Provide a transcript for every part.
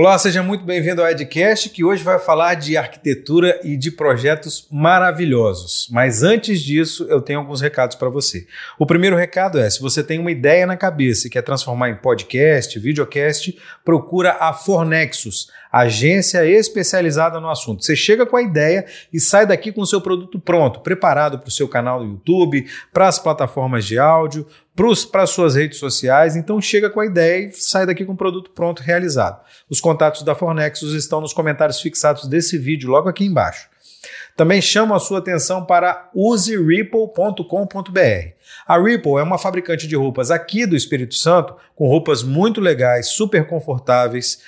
Olá, seja muito bem-vindo ao Edcast, que hoje vai falar de arquitetura e de projetos maravilhosos. Mas antes disso, eu tenho alguns recados para você. O primeiro recado é: se você tem uma ideia na cabeça e quer transformar em podcast, videocast, procura a Fornexus, agência especializada no assunto. Você chega com a ideia e sai daqui com o seu produto pronto, preparado para o seu canal do YouTube, para as plataformas de áudio, para as suas redes sociais. Então chega com a ideia e sai daqui com o produto pronto realizado. Os contatos da Fornexus estão nos comentários fixados desse vídeo, logo aqui embaixo. Também chamo a sua atenção para useripple.com.br. A Ripple é uma fabricante de roupas aqui do Espírito Santo, com roupas muito legais, super confortáveis,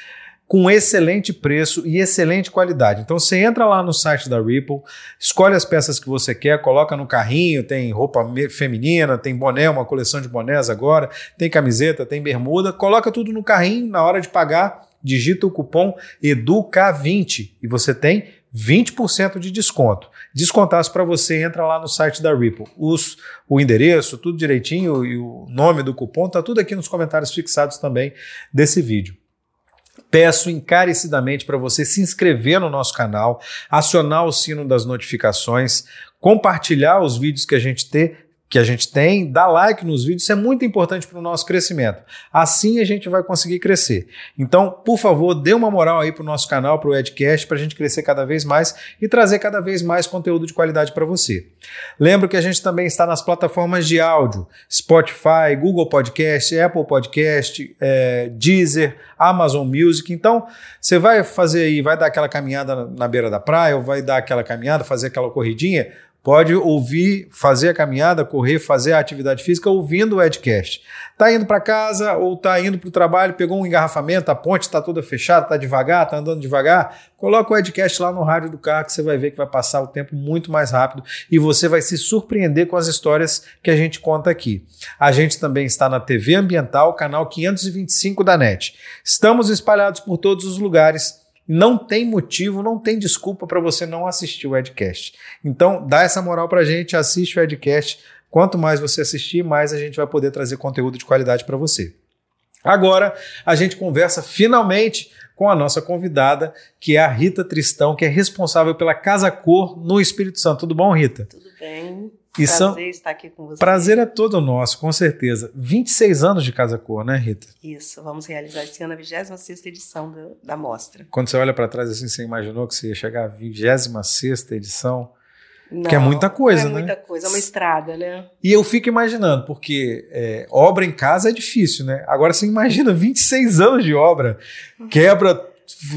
com excelente preço e excelente qualidade. Então você entra lá no site da Ripple, escolhe as peças que você quer, coloca no carrinho, tem roupa feminina, tem boné, uma coleção de bonés agora, tem camiseta, tem bermuda, coloca tudo no carrinho, na hora de pagar, digita o cupom EDUCA20 e você tem 20% de desconto. Descontasse para você, entra lá no site da Ripple. Os, o endereço, tudo direitinho e o nome do cupom, tá tudo aqui nos comentários fixados também desse vídeo. Peço encarecidamente para você se inscrever no nosso canal, acionar o sino das notificações, compartilhar os vídeos que a gente tem que a gente tem, dá like nos vídeos, isso é muito importante para o nosso crescimento. Assim a gente vai conseguir crescer. Então, por favor, dê uma moral aí para o nosso canal, para o Edcast, para a gente crescer cada vez mais e trazer cada vez mais conteúdo de qualidade para você. Lembro que a gente também está nas plataformas de áudio, Spotify, Google Podcast, Apple Podcast, é, Deezer, Amazon Music. Então, você vai fazer aí, vai dar aquela caminhada na beira da praia, ou vai dar aquela caminhada, fazer aquela corridinha, Pode ouvir, fazer a caminhada, correr, fazer a atividade física ouvindo o Edcast. Tá indo para casa ou tá indo para o trabalho, pegou um engarrafamento, a ponte está toda fechada, tá devagar, tá andando devagar, coloca o Edcast lá no rádio do carro que você vai ver que vai passar o tempo muito mais rápido e você vai se surpreender com as histórias que a gente conta aqui. A gente também está na TV Ambiental, canal 525 da NET. Estamos espalhados por todos os lugares não tem motivo, não tem desculpa para você não assistir o Edcast. Então, dá essa moral para a gente, assiste o Edcast. Quanto mais você assistir, mais a gente vai poder trazer conteúdo de qualidade para você. Agora, a gente conversa finalmente com a nossa convidada, que é a Rita Tristão, que é responsável pela Casa Cor no Espírito Santo. Tudo bom, Rita? Tudo bem. E Prazer são... estar aqui com você. Prazer é todo nosso, com certeza. 26 anos de Casa Cor, né, Rita? Isso, vamos realizar esse ano a 26 edição do, da mostra. Quando você olha para trás assim, você imaginou que você ia chegar à 26 edição? Não, que é muita coisa, é né? muita coisa, é uma estrada, né? E eu fico imaginando, porque é, obra em casa é difícil, né? Agora você imagina 26 anos de obra, quebra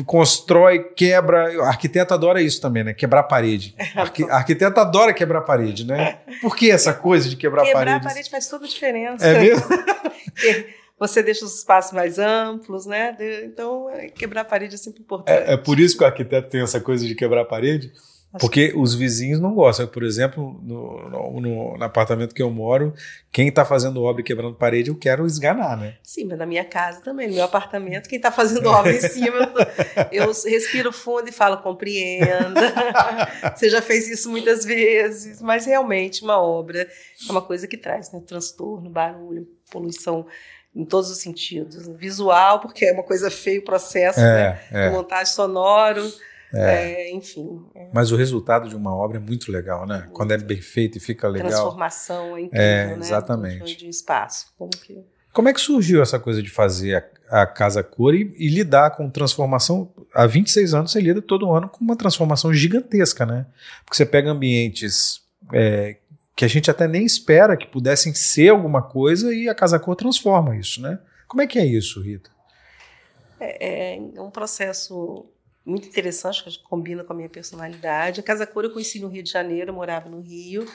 constrói, quebra. O arquiteto adora isso também, né? Quebrar parede. Arqu arquiteto adora quebrar parede, né? Por que essa coisa de quebrar, parede? Quebrar parede faz toda a diferença. É mesmo? Você deixa os espaços mais amplos, né? Então, quebrar parede é sempre importante. É, é por isso que o arquiteto tem essa coisa de quebrar parede? Porque que... os vizinhos não gostam. Por exemplo, no, no, no, apartamento que eu moro, quem está fazendo obra e quebrando parede, eu quero esganar, né? Sim, mas na minha casa também, no meu apartamento, quem está fazendo obra em cima, eu respiro fundo e falo, compreenda. Você já fez isso muitas vezes, mas realmente uma obra é uma coisa que traz né? transtorno, barulho, poluição em todos os sentidos. Visual, porque é uma coisa feia o processo, é, né? É. Montagem sonoro. É. É, enfim. É. Mas o resultado de uma obra é muito legal, né? Muito. Quando é bem feito e fica legal. Transformação é incrível, é, né? Exatamente. De um espaço. Como que... Como é que surgiu essa coisa de fazer a, a Casa Cor e, e, lidar com transformação? Há 26 anos você lida todo ano com uma transformação gigantesca, né? Porque você pega ambientes é, que a gente até nem espera que pudessem ser alguma coisa e a Casa Cor transforma isso, né? Como é que é isso, Rita? É, é um processo muito interessante, que combina com a minha personalidade. A Casa Cor eu conheci no Rio de Janeiro, eu morava no Rio.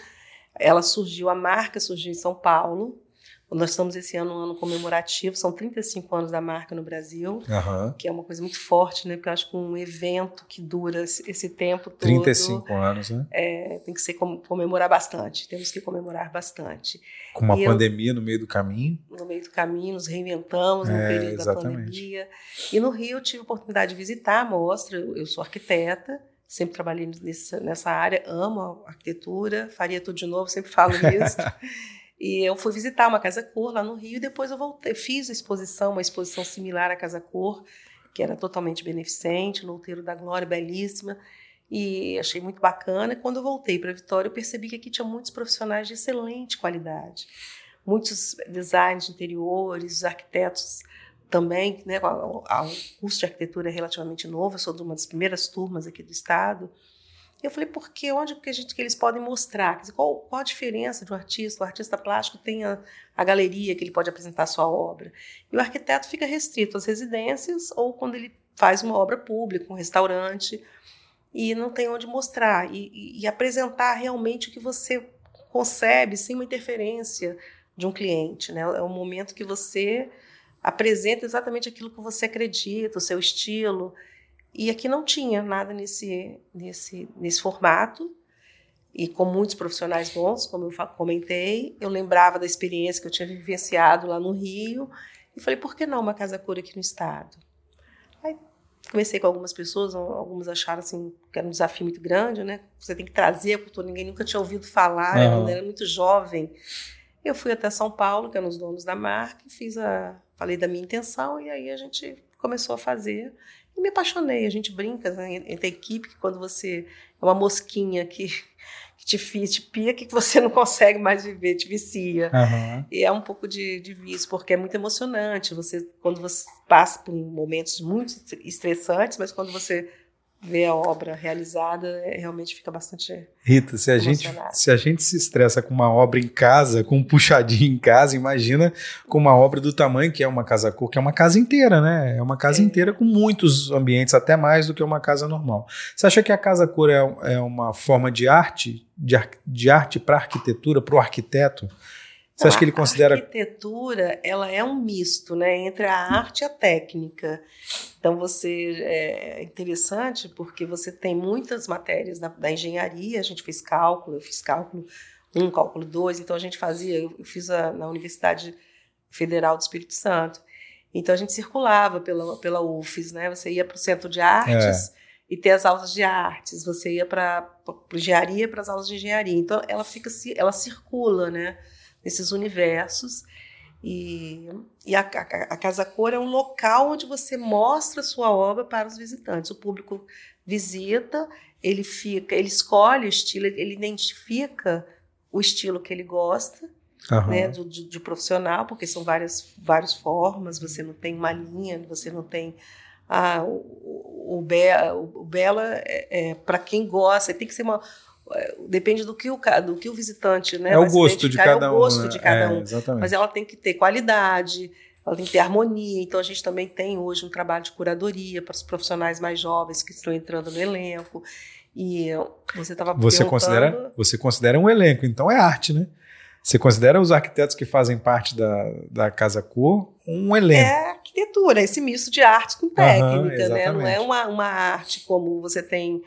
Ela surgiu, a marca surgiu em São Paulo. Nós estamos esse ano um ano comemorativo, são 35 anos da marca no Brasil, uhum. que é uma coisa muito forte, né? Porque eu acho que um evento que dura esse tempo todo. 35 anos, né? É, tem que ser comemorar bastante, temos que comemorar bastante. Com uma e pandemia eu, no meio do caminho. No meio do caminho, nos reinventamos no é, período exatamente. da pandemia. E no Rio eu tive a oportunidade de visitar a mostra, eu sou arquiteta, sempre trabalhei nessa, nessa área, amo a arquitetura, faria tudo de novo, sempre falo nisso. E eu fui visitar uma casa cor lá no Rio e depois eu voltei, fiz a exposição, uma exposição similar à casa cor, que era totalmente beneficente, no Outeiro da Glória, belíssima. E achei muito bacana. E quando eu voltei para Vitória, eu percebi que aqui tinha muitos profissionais de excelente qualidade. Muitos designers de interiores, arquitetos também, né? O curso de arquitetura é relativamente novo, eu sou de uma das primeiras turmas aqui do estado. Eu falei, por quê? Onde que, a gente, que eles podem mostrar? Qual, qual, a diferença de um artista? O artista plástico tem a, a, galeria que ele pode apresentar a sua obra. E o arquiteto fica restrito às residências ou quando ele faz uma obra pública, um restaurante, e não tem onde mostrar. E, e, e apresentar realmente o que você concebe sem uma interferência de um cliente. Né? É um momento que você apresenta exatamente aquilo que você acredita, o seu estilo. E aqui não tinha nada nesse, nesse, nesse formato. E com muitos profissionais bons, como eu comentei, eu lembrava da experiência que eu tinha vivenciado lá no Rio. E falei, por que não uma casa cura aqui no estado? Aí comecei com algumas pessoas, algumas acharam assim, que era um desafio muito grande, né? Você tem que trazer a cultura, ninguém nunca tinha ouvido falar, uhum. eu era muito jovem. Eu fui até São Paulo, que eram os donos da marca, e fiz a, falei da minha intenção, e aí a gente começou a fazer. E me apaixonei. A gente brinca né, entre a equipe que quando você é uma mosquinha que, que te, te pia, que você não consegue mais viver, te vicia. Uhum. E é um pouco de, de vício, porque é muito emocionante. Você, quando você passa por momentos muito estressantes, mas quando você ver a obra realizada é, realmente fica bastante Rita, se a gente se a gente se estressa com uma obra em casa, com um puxadinho em casa, imagina com uma obra do tamanho que é uma casa cor, que é uma casa inteira, né? É uma casa é. inteira com muitos ambientes, até mais do que uma casa normal. Você acha que a casa cor é, é uma forma de arte, de, de arte para arquitetura, para o arquiteto? Você acha que ele considera. A arquitetura ela é um misto né, entre a arte e a técnica. Então, você é interessante porque você tem muitas matérias da, da engenharia, a gente fez cálculo, eu fiz cálculo 1, um, cálculo 2, então a gente fazia, eu fiz a, na Universidade Federal do Espírito Santo. Então, a gente circulava pela, pela UFES, né? Você ia para o Centro de Artes. É e ter as aulas de artes, você ia para engenharia, para as aulas de engenharia. Então ela fica ela circula, né? Nesses universos. E, e a, a, a, Casa Cor é um local onde você mostra a sua obra para os visitantes. O público visita, ele fica, ele escolhe o estilo, ele identifica o estilo que ele gosta, uhum. né, do, de, de, profissional, porque são várias, várias formas, você não tem uma linha, você não tem. Ah, o, o, Be, o Bela é, é para quem gosta, tem que ser uma depende do que o, do que o visitante né, é o gosto de cada é o gosto um, de cada é, um exatamente. mas ela tem que ter qualidade ela tem que ter harmonia então a gente também tem hoje um trabalho de curadoria para os profissionais mais jovens que estão entrando no elenco e você estava você considera você considera um elenco então é arte né você considera os arquitetos que fazem parte da, da Casa Cor um elenco? É arquitetura, esse misto de arte com técnica, uhum, né? Não é uma, uma arte como você tem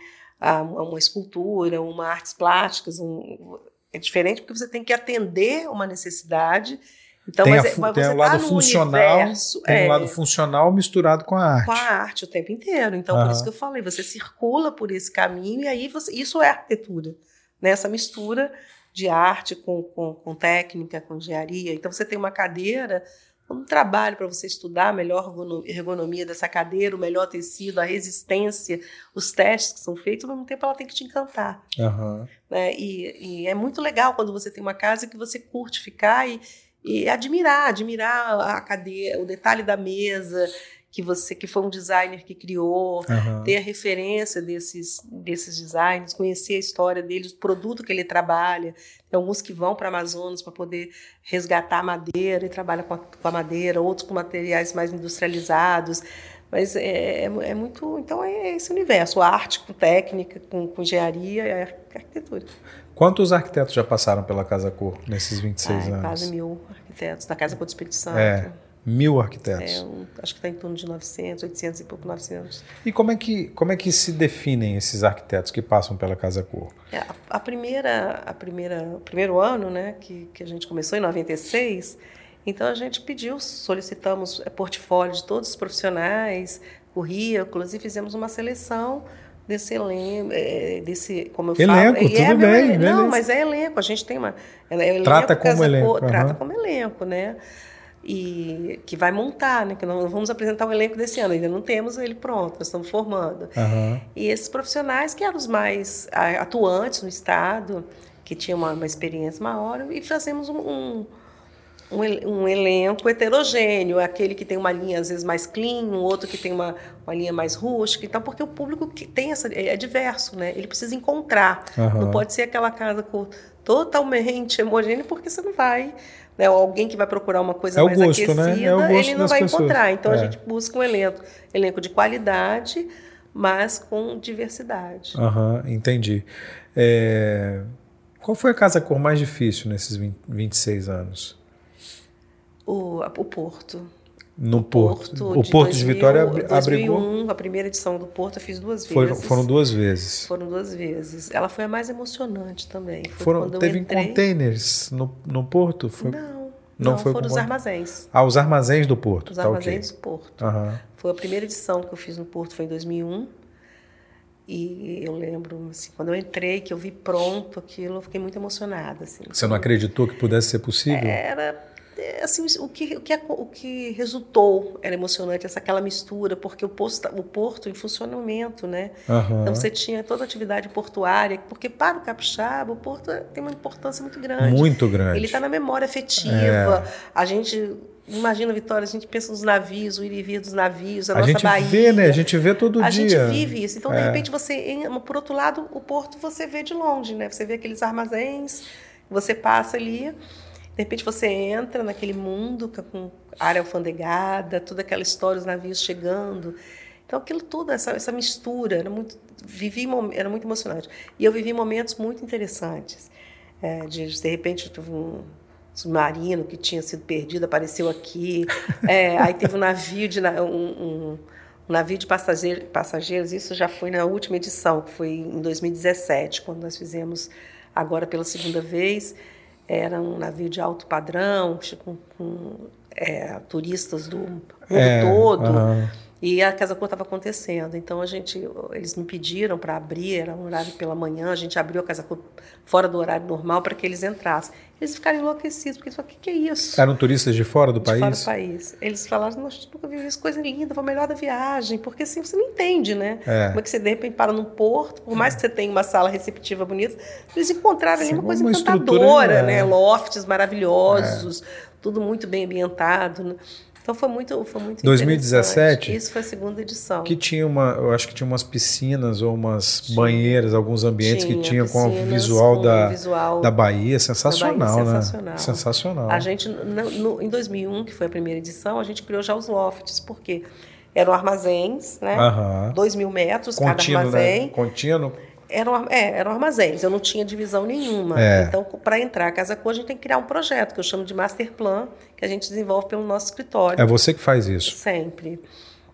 uma escultura, uma artes plásticas, um, é diferente porque você tem que atender uma necessidade. Então, tem, mas, a, é, mas tem o lado tá funcional, universo, tem o é, lado funcional misturado com a arte. Com a arte o tempo inteiro. Então, uhum. por isso que eu falei, você circula por esse caminho e aí você, isso é arquitetura, né? Essa mistura de arte com, com, com técnica, com engenharia. Então, você tem uma cadeira um trabalho para você estudar a melhor ergonomia dessa cadeira, o melhor tecido, a resistência, os testes que são feitos, ao mesmo tempo ela tem que te encantar. Uhum. Né? E, e, é muito legal quando você tem uma casa que você curte ficar e, e admirar, admirar a cadeira, o detalhe da mesa, que você que foi um designer que criou, uhum. ter a referência desses, desses designers, conhecer a história deles, o produto que ele trabalha. Tem alguns que vão para Amazonas para poder resgatar a madeira e trabalham com a, com a, madeira, outros com materiais mais industrializados. Mas é, é, é, muito. Então é esse universo: arte com técnica, com, com engenharia e arquitetura. Quantos arquitetos já passaram pela Casa Cor nesses 26 Ai, anos? Quase mil arquitetos, da Casa Cor do Espírito Santo. É. Mil arquitetos. É, acho que está em torno de 900, 800 e pouco, 900. E como é que, como é que se definem esses arquitetos que passam pela Casa Cor? É, a, a, primeira, a primeira, o primeiro ano né, que, que a gente começou, em 96, então a gente pediu, solicitamos é, portfólio de todos os profissionais, currículos, e fizemos uma seleção desse elenco, é, desse, como eu elenco, falo. Tudo é, bem, Não, mas é elenco, a gente tem uma... É, trata como elenco. Cor, uhum. Trata como elenco, né? E que vai montar, né? Que nós vamos apresentar o elenco desse ano, ainda não temos ele pronto, nós estamos formando. Aham. E esses profissionais que eram os mais atuantes no estado, que tinham uma, uma experiência maior, e fazemos um, um, um el- elenco heterogêneo, aquele que tem uma linha às vezes mais clean, um outro que tem uma, uma linha mais rústica, então porque o público que tem essa é diverso, né? Ele precisa encontrar, Aham. não pode ser aquela casa com, totalmente homogênea, porque você não vai né, ou alguém que vai procurar uma coisa É mais gosto, né? aquecida, É o gosto ele não vai pessoas. encontrar. Então É. a gente busca um elenco, elenco de qualidade, mas com diversidade. Aham, entendi. É, Qual foi a casa cor mais difícil nesses 20, 26 anos? O, o Porto. No Porto. o Porto de, 2000, Vitória abri- 2001, abrigou. a primeira edição do Porto eu fiz duas Foram, vezes. foram duas vezes. Foram duas vezes. Ela foi a mais emocionante também. Foi Foram, teve entrei... containers no, no Porto? Foi... Não, Não não, foi foram os armazéns. Ah, os armazéns do Porto. Os tá armazéns ok. do Porto. Aham. Foi a primeira edição que eu fiz no Porto, foi em 2001. E eu lembro, assim, quando eu entrei, que eu vi pronto aquilo, eu fiquei muito emocionada. Assim. Você não acreditou que pudesse ser possível? Era, assim, o que, o, que, o que resultou era emocionante, essa aquela mistura, porque o, posto, o porto em funcionamento, né? Aham. Então você tinha toda a atividade portuária, porque para o capixaba, o porto tem uma importância muito grande. Muito grande. Ele está na memória afetiva. É. A gente imagina, Vitória, a gente pensa nos navios, o ir e vir dos navios, a, a nossa gente Bahia. vê, né? A gente vê todo A dia. gente vive isso. Então, de É. repente, você, por outro lado, o porto você vê de longe, né? Você vê aqueles armazéns, você passa ali, de repente você entra naquele mundo é com área alfandegada, toda aquela história, os navios chegando. Então, aquilo tudo, essa, essa mistura, era muito, vivi, era muito emocionante. E eu vivi momentos muito interessantes. É, de, de repente, teve um submarino que tinha sido perdido, apareceu aqui. É, aí teve um navio de, um, um- um navio de passageiro- passageiros, isso já foi na última edição, que foi em 2017, quando nós fizemos agora pela segunda vez. Era um navio de alto padrão, com, com, é, turistas do mundo É, todo. E a Casa Cor estava acontecendo. Então a gente, eles me pediram para abrir, era um horário pela manhã, a gente abriu a Casa Cor fora do horário normal para que eles entrassem. Eles ficaram enlouquecidos, porque eles falaram, o que, que é isso? Eram turistas de fora do de país? fora do país. Eles falaram, nós nunca vimos isso, coisa linda, foi o melhor da viagem, porque assim você não entende, né? É. Como é que você de repente para num porto, por mais que você tenha uma sala receptiva bonita, eles encontraram ali uma coisa uma encantadora, é. né? Lofts maravilhosos, tudo muito bem ambientado. né? Então foi muito, foi muito 2017? interessante. Isso foi a segunda edição. Que tinha uma, eu acho que tinha umas piscinas ou umas banheiras, alguns ambientes que Tinha tinham com o visual, com da, visual da Bahia, sensacional, Bahia, né? sensacional. Sensacional. A gente, no- no- em 2001, que foi a primeira edição, a gente criou já os lofts, porque eram armazéns, né? Aham. Dois mil metros cada Contínuo, né? armazém. Contínuo. Eram, é, eram armazéns, eu não tinha divisão nenhuma. É. Então, para entrar a Casa Cor, a gente tem que criar um projeto, que eu chamo de Master Plan, que a gente desenvolve pelo nosso escritório. É você que faz isso. Sempre.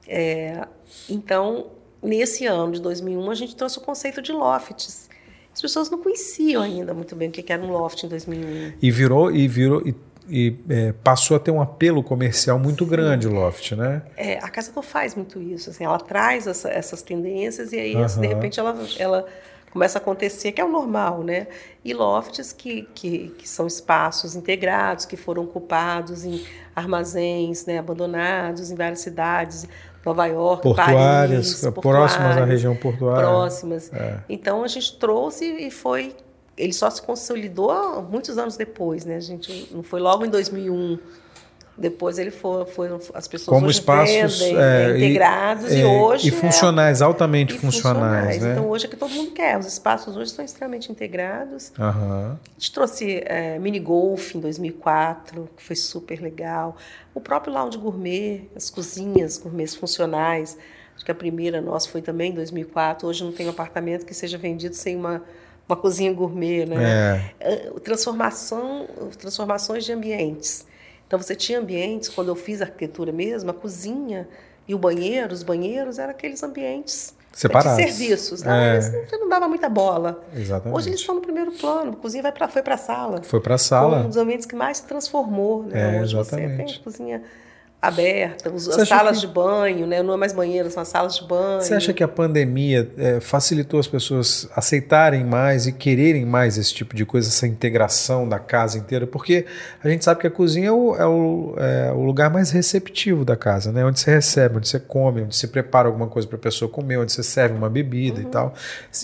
É, então, nesse ano de 2001, a gente trouxe o conceito de lofts. As pessoas não conheciam ainda muito bem o que era um loft em 2001. E virou e virou e, e, é, passou a ter um apelo comercial muito grande o Loft, né? É, a Casa Cor faz muito isso. Assim, ela traz essa- essas tendências e aí, assim, de repente, ela, ela começa a acontecer, que é o normal, né? E lofts que, que, que são espaços integrados, que foram ocupados em armazéns né, abandonados em várias cidades, Nova York, Portuárias, Paris, próximas à portuárias, região portuária. próximas. É. Então a gente trouxe e foi. Ele só se consolidou muitos anos depois, né? A gente não foi logo em 2001. Depois ele foi, foram as pessoas Como espaços vendem, é, né, integrados e, é, hoje e funcionais, é, altamente e funcionais, né? Então hoje é que todo mundo quer. Os espaços hoje são extremamente integrados. Aham. A gente trouxe é, mini golf em 2004, que foi super legal. O próprio lounge gourmet, as cozinhas gourmets funcionais. Acho que a primeira nossa foi também em 2004. Hoje não tem um apartamento que seja vendido sem uma, uma cozinha gourmet, né? É. É, transformação, transformações de ambientes. Então você tinha ambientes, quando eu fiz arquitetura mesmo, a cozinha e o banheiro, os banheiros eram aqueles ambientes Separados. de serviços. Não, É. não- você não dava muita bola. Exatamente. Hoje eles estão no primeiro plano, a cozinha vai pra, foi para a sala. Foi para a Foi um sala. dos ambientes que mais se transformou. Né? É, Hoje você exatamente. tem a cozinha aberta, as salas que... de banho, né? Não é mais banheiro, são as salas de banho. Você acha que a pandemia é, facilitou as pessoas aceitarem mais e quererem mais esse tipo de coisa, essa integração da casa inteira? Porque a gente sabe que a cozinha é o, é o, é o lugar mais receptivo da casa, né? Onde você recebe, onde você come, onde você prepara alguma coisa para a pessoa comer, onde você serve uma bebida uhum. e tal.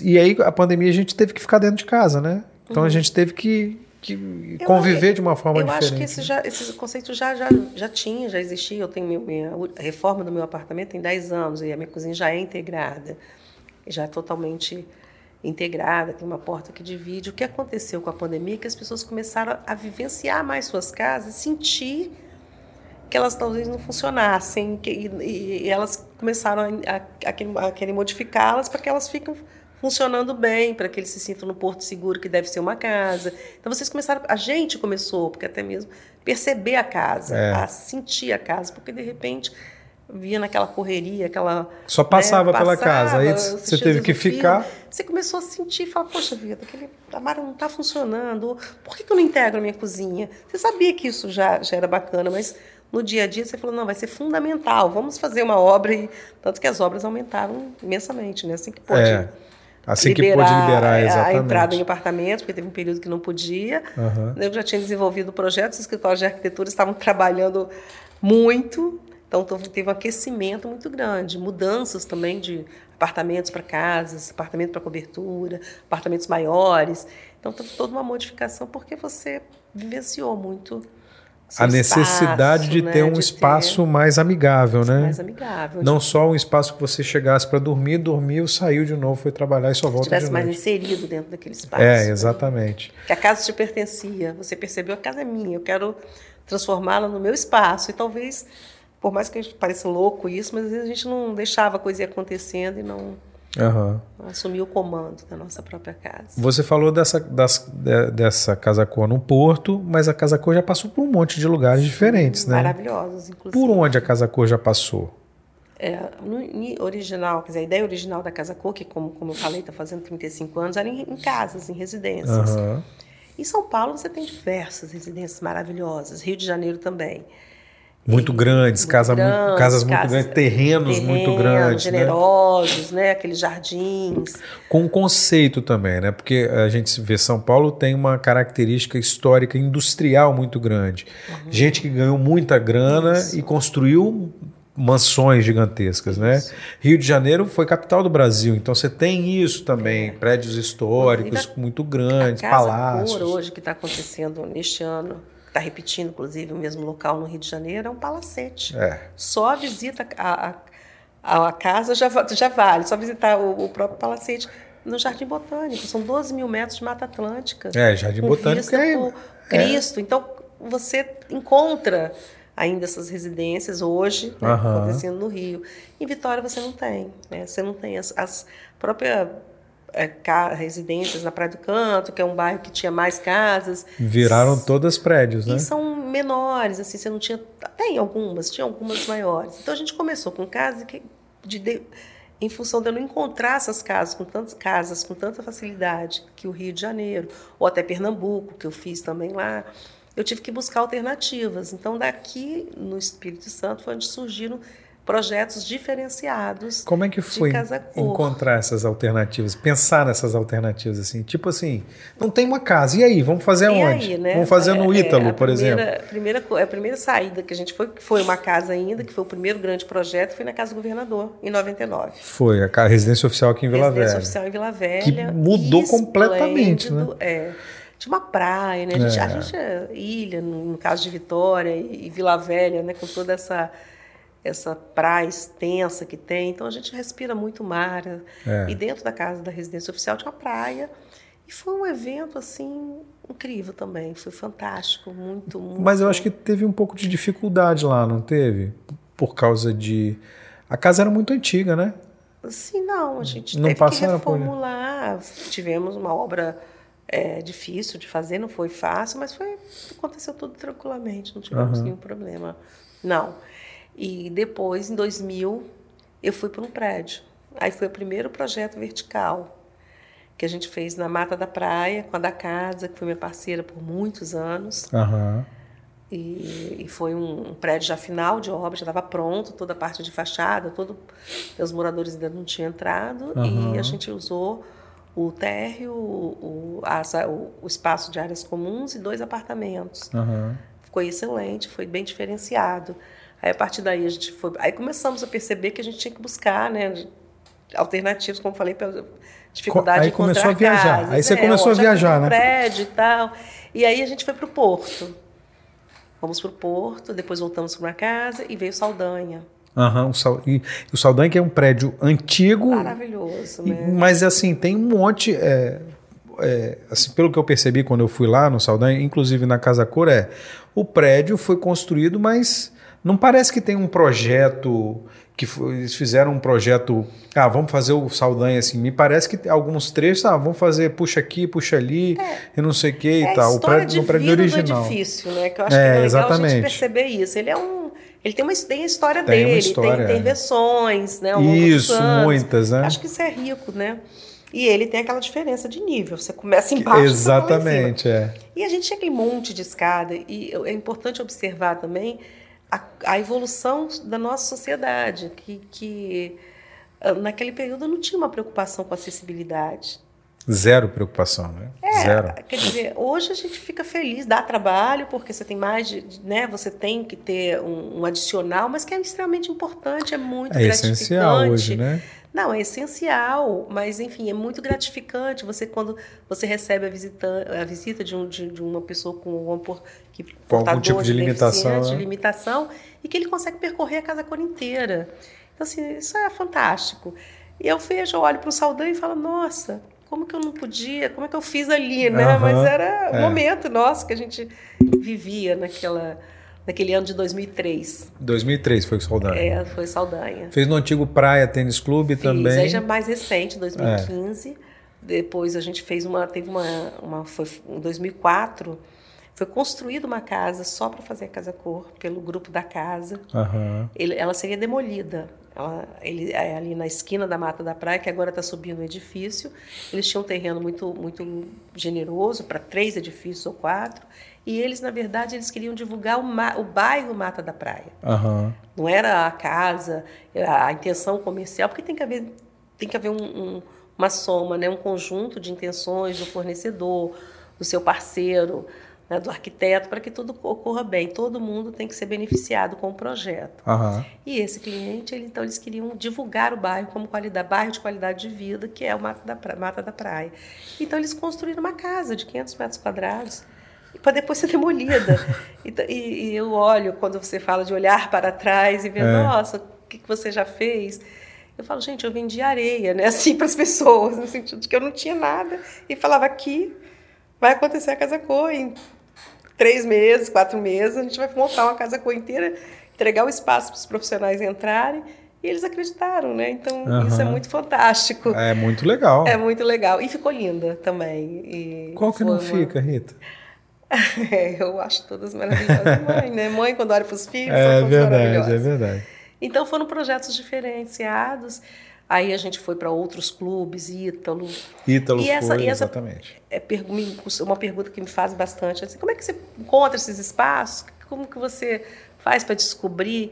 E aí a pandemia a gente teve que ficar dentro de casa, né? Então uhum. a gente teve que que conviver eu, de uma forma eu diferente. Eu acho que esse, já, esse conceito já, já, já tinha, já existia. Eu tenho minha, minha reforma do meu apartamento tem 10 anos e a minha cozinha já é integrada, já é totalmente integrada, tem uma porta que divide. O que aconteceu com a pandemia é que as pessoas começaram a vivenciar mais suas casas, sentir que elas talvez não funcionassem, que, e, e elas começaram a, a, a querer modificá-las para que elas fiquem funcionando bem, para que eles se sintam no porto seguro que deve ser uma casa. Então vocês começaram, a gente começou, porque até mesmo perceber a casa, é. a sentir a casa, porque de repente via naquela correria, aquela só passava, né, pela casa, aí você teve que ficar. Você começou a sentir, fala, poxa vida, aquele armário não está funcionando. Por que, que eu não integro a minha cozinha? Você sabia que isso já, já era bacana, mas no dia a dia você falou, não, vai ser fundamental, vamos fazer uma obra. E, tanto que as obras aumentaram imensamente, né? Assim que pode. É. Assim liberar, que pôde liberar, exatamente. A entrada em apartamentos, porque teve um período que não podia. Uhum. Eu já tinha desenvolvido projetos, os escritórios de arquitetura estavam trabalhando muito, então teve um aquecimento muito grande, mudanças também de apartamentos para casas, apartamento para cobertura, apartamentos maiores. Então teve toda uma modificação porque você vivenciou muito a necessidade espaço, de ter né, um de espaço ter... mais amigável, né? Mais amigável. Não só um espaço que você chegasse para dormir, dormiu, saiu de novo, foi trabalhar e só volta novo. mais inserido dentro daquele espaço. É, exatamente. Né? Que a casa te pertencia, você percebeu a casa é minha, eu quero transformá-la no meu espaço e talvez, por mais que pareça louco isso, mas a gente não deixava a coisa ir acontecendo e não Uhum. Assumir o comando da nossa própria casa. Você falou dessa, das, dessa Casa Cor no Porto, mas a Casa Cor já passou por um monte de lugares diferentes, né? Maravilhosos, inclusive. Por onde a Casa Cor já passou? É, no original, quer dizer, a ideia original da Casa Cor, que como, como eu falei, está fazendo 35 anos, era em, em casas, em residências. Uhum. Em São Paulo você tem diversas residências maravilhosas, Rio de Janeiro também. Muito grandes, muito casa, grandes casas muito grandes, terrenos, terrenos muito grandes. Né? Generosos, né? né? Aqueles jardins. Com conceito também, né? Porque a gente vê São Paulo tem uma característica histórica industrial muito grande. Uhum. Gente que ganhou muita grana Isso. e construiu mansões gigantescas, né? isso. Rio de Janeiro foi capital do Brasil, então você tem isso também, é. prédios históricos muito grandes, a casa palácios. Cor hoje que está acontecendo neste ano está repetindo, inclusive, o mesmo local no Rio de Janeiro, é um palacete. É. Só a visita à a, a, casa já, já vale, só visitar o, o, próprio palacete no Jardim Botânico. São 12 mil metros de Mata Atlântica. É, Jardim Botânico é, é... Cristo. Então, você encontra ainda essas residências hoje né, uhum. acontecendo no Rio. Em Vitória você não tem. Né? Você não tem as, as próprias é, residências na Praia do Canto, que é um bairro que tinha mais casas. Viraram todas prédios, né? E são menores, assim, você não tinha. Tem algumas, tinha algumas maiores. Então a gente começou com casas que. De, de, em função de eu não encontrar essas casas com tantas casas com tanta facilidade que o Rio de Janeiro ou até Pernambuco que eu fiz também lá eu tive que buscar alternativas então daqui no Espírito Santo foi onde surgiram projetos diferenciados. Como é que foi encontrar essas alternativas, pensar nessas alternativas assim, tipo assim, não tem uma casa, e aí, vamos fazer e aonde? Aí, né? Vamos fazer no é, Ítalo, é, por primeira, exemplo. Primeira, a primeira saída que a gente foi, que foi uma casa ainda, que foi o primeiro grande projeto, foi na Casa do Governador, em 99. Foi, a residência oficial aqui em Vila residência Velha. Residência oficial em Vila Velha. Que mudou completamente, né? É tinha uma praia, né? A gente, é. a gente é ilha, no caso de Vitória e, e Vila Velha, né? Com toda essa essa praia extensa que tem. Então a gente respira muito mar. É. E dentro da casa da residência oficial tinha uma praia. E foi um evento assim incrível também, foi fantástico, muito, muito. Mas eu acho que teve um pouco de dificuldade lá, não teve? Por causa de a casa era muito antiga, né? Sim, não, a gente não teve que reformular. Por... Tivemos uma obra é, difícil de fazer, não foi fácil, mas foi aconteceu tudo tranquilamente, não tivemos uhum. nenhum problema. Não. E depois, em 2000, eu fui para um prédio. Aí foi o primeiro projeto vertical que a gente fez na Mata da Praia, com a da Casa, que foi minha parceira por muitos anos. Uhum. E, e foi um, um, prédio já final de obra, já estava pronto, toda a parte de fachada, todo, os moradores ainda não tinham entrado, uhum. e a gente usou o térreo, o, o, o, espaço de áreas comuns e dois apartamentos. Uhum. Ficou excelente, foi bem diferenciado. Aí a partir daí a gente foi, aí começamos a perceber que a gente tinha que buscar, né, alternativas, como falei, pela dificuldade aí de encontrar começou a viajar. Casas, aí você é, começou a viajar, né? prédio e tal. E aí a gente foi para o Porto. Fomos para o Porto, depois voltamos para casa e veio Saldanha. Uhum, o, Sal, e, o Saldanha que é um prédio antigo. Maravilhoso, né? mas assim, tem um monte. É, é, assim, pelo que eu percebi quando eu fui lá no Saldanha, inclusive na Casa Cor, é o prédio foi construído, mas não parece que tem um projeto que eles fizeram um projeto, ah, vamos fazer o Saldanha assim. Me parece que alguns trechos, ah, vamos fazer puxa aqui, puxa ali, é, e não sei o que e é tal. O prédio, no prédio original. Do edifício, né? Que eu acho é, que é legal exatamente. a gente perceber isso. Ele é um ele tem uma tem a história tem dele, história, tem intervenções, é. né? isso, muitas, né? Acho que isso é rico, né? E ele tem aquela diferença de nível. Você começa embaixo. Exatamente, é. E a gente tinha aquele monte de escada. E é importante observar também a, a evolução da nossa sociedade, que, que ah, naquele período não tinha uma preocupação com acessibilidade. Zero preocupação, né? É, Zero. Quer dizer, hoje a gente fica feliz, dá trabalho, porque você tem mais, de, né? Você tem que ter um, um adicional, mas que é extremamente importante, é muito é gratificante. É essencial hoje, né? Não, é essencial, mas enfim, é muito gratificante você quando você recebe a visita, a visita de, um, de, de uma pessoa com, um, que, com algum tipo de, de limitação, né? de limitação e que ele consegue percorrer a casa cor inteira. Então, assim, isso é fantástico. E eu vejo, eu olho para o Saldanha e falo, nossa, como que eu não podia, como é que eu fiz ali, né? Uhum, Mas era o é. momento nosso que a gente vivia naquela, naquele ano de 2003. 2003 foi o Saldanha. É, foi Saldanha. Fez no antigo Praia Tênis Clube Fiz, também. Aí já mais recente, 2015. É. Depois a gente fez uma, teve uma, uma foi em 2004, foi construída uma casa só para fazer a casa cor pelo grupo da casa. Uhum. Ele, ela seria demolida. Ela, ele, é ali na esquina da Mata da Praia, que agora está subindo um edifício. Eles tinham um terreno muito, muito generoso para três edifícios ou quatro. E eles, na verdade, eles queriam divulgar o, ma, o bairro Mata da Praia. Uhum. Não era a casa, a intenção comercial, porque tem que haver, tem que haver um, um, uma soma, né? um conjunto de intenções do fornecedor, do seu parceiro, né, do arquiteto, para que tudo ocorra bem. Todo mundo tem que ser beneficiado com o projeto. Uhum. E esse cliente, ele, então, eles queriam divulgar o bairro como qualidade, bairro de qualidade de vida, que é o Mata da, Praia, Mata da Praia. Então, eles construíram uma casa de 500 metros quadrados para depois ser demolida. e, e, e, eu olho, quando você fala de olhar para trás e ver, é. nossa, o que, que você já fez? Eu falo, gente, eu vendi areia, né? Assim, para as pessoas, no sentido de que eu não tinha nada. E falava, aqui vai acontecer a Casa Cor três meses, quatro meses, a gente vai montar uma Casa Cor inteira, entregar o espaço para os profissionais entrarem. E eles acreditaram, né? Então, uhum. isso é muito fantástico. É muito legal. É muito legal. E ficou linda também. E Qual que não uma... fica, Rita? É, eu acho todas maravilhosas. Mãe, né? Mãe, quando olha para os filhos, é são verdade, É verdade. Então, foram projetos diferenciados. Aí a gente foi para outros clubes, Ítalo. Ítalo e essa, foi, e essa exatamente. É uma pergunta que me faz bastante. Assim, como é que você encontra esses espaços? Como que você faz para descobrir?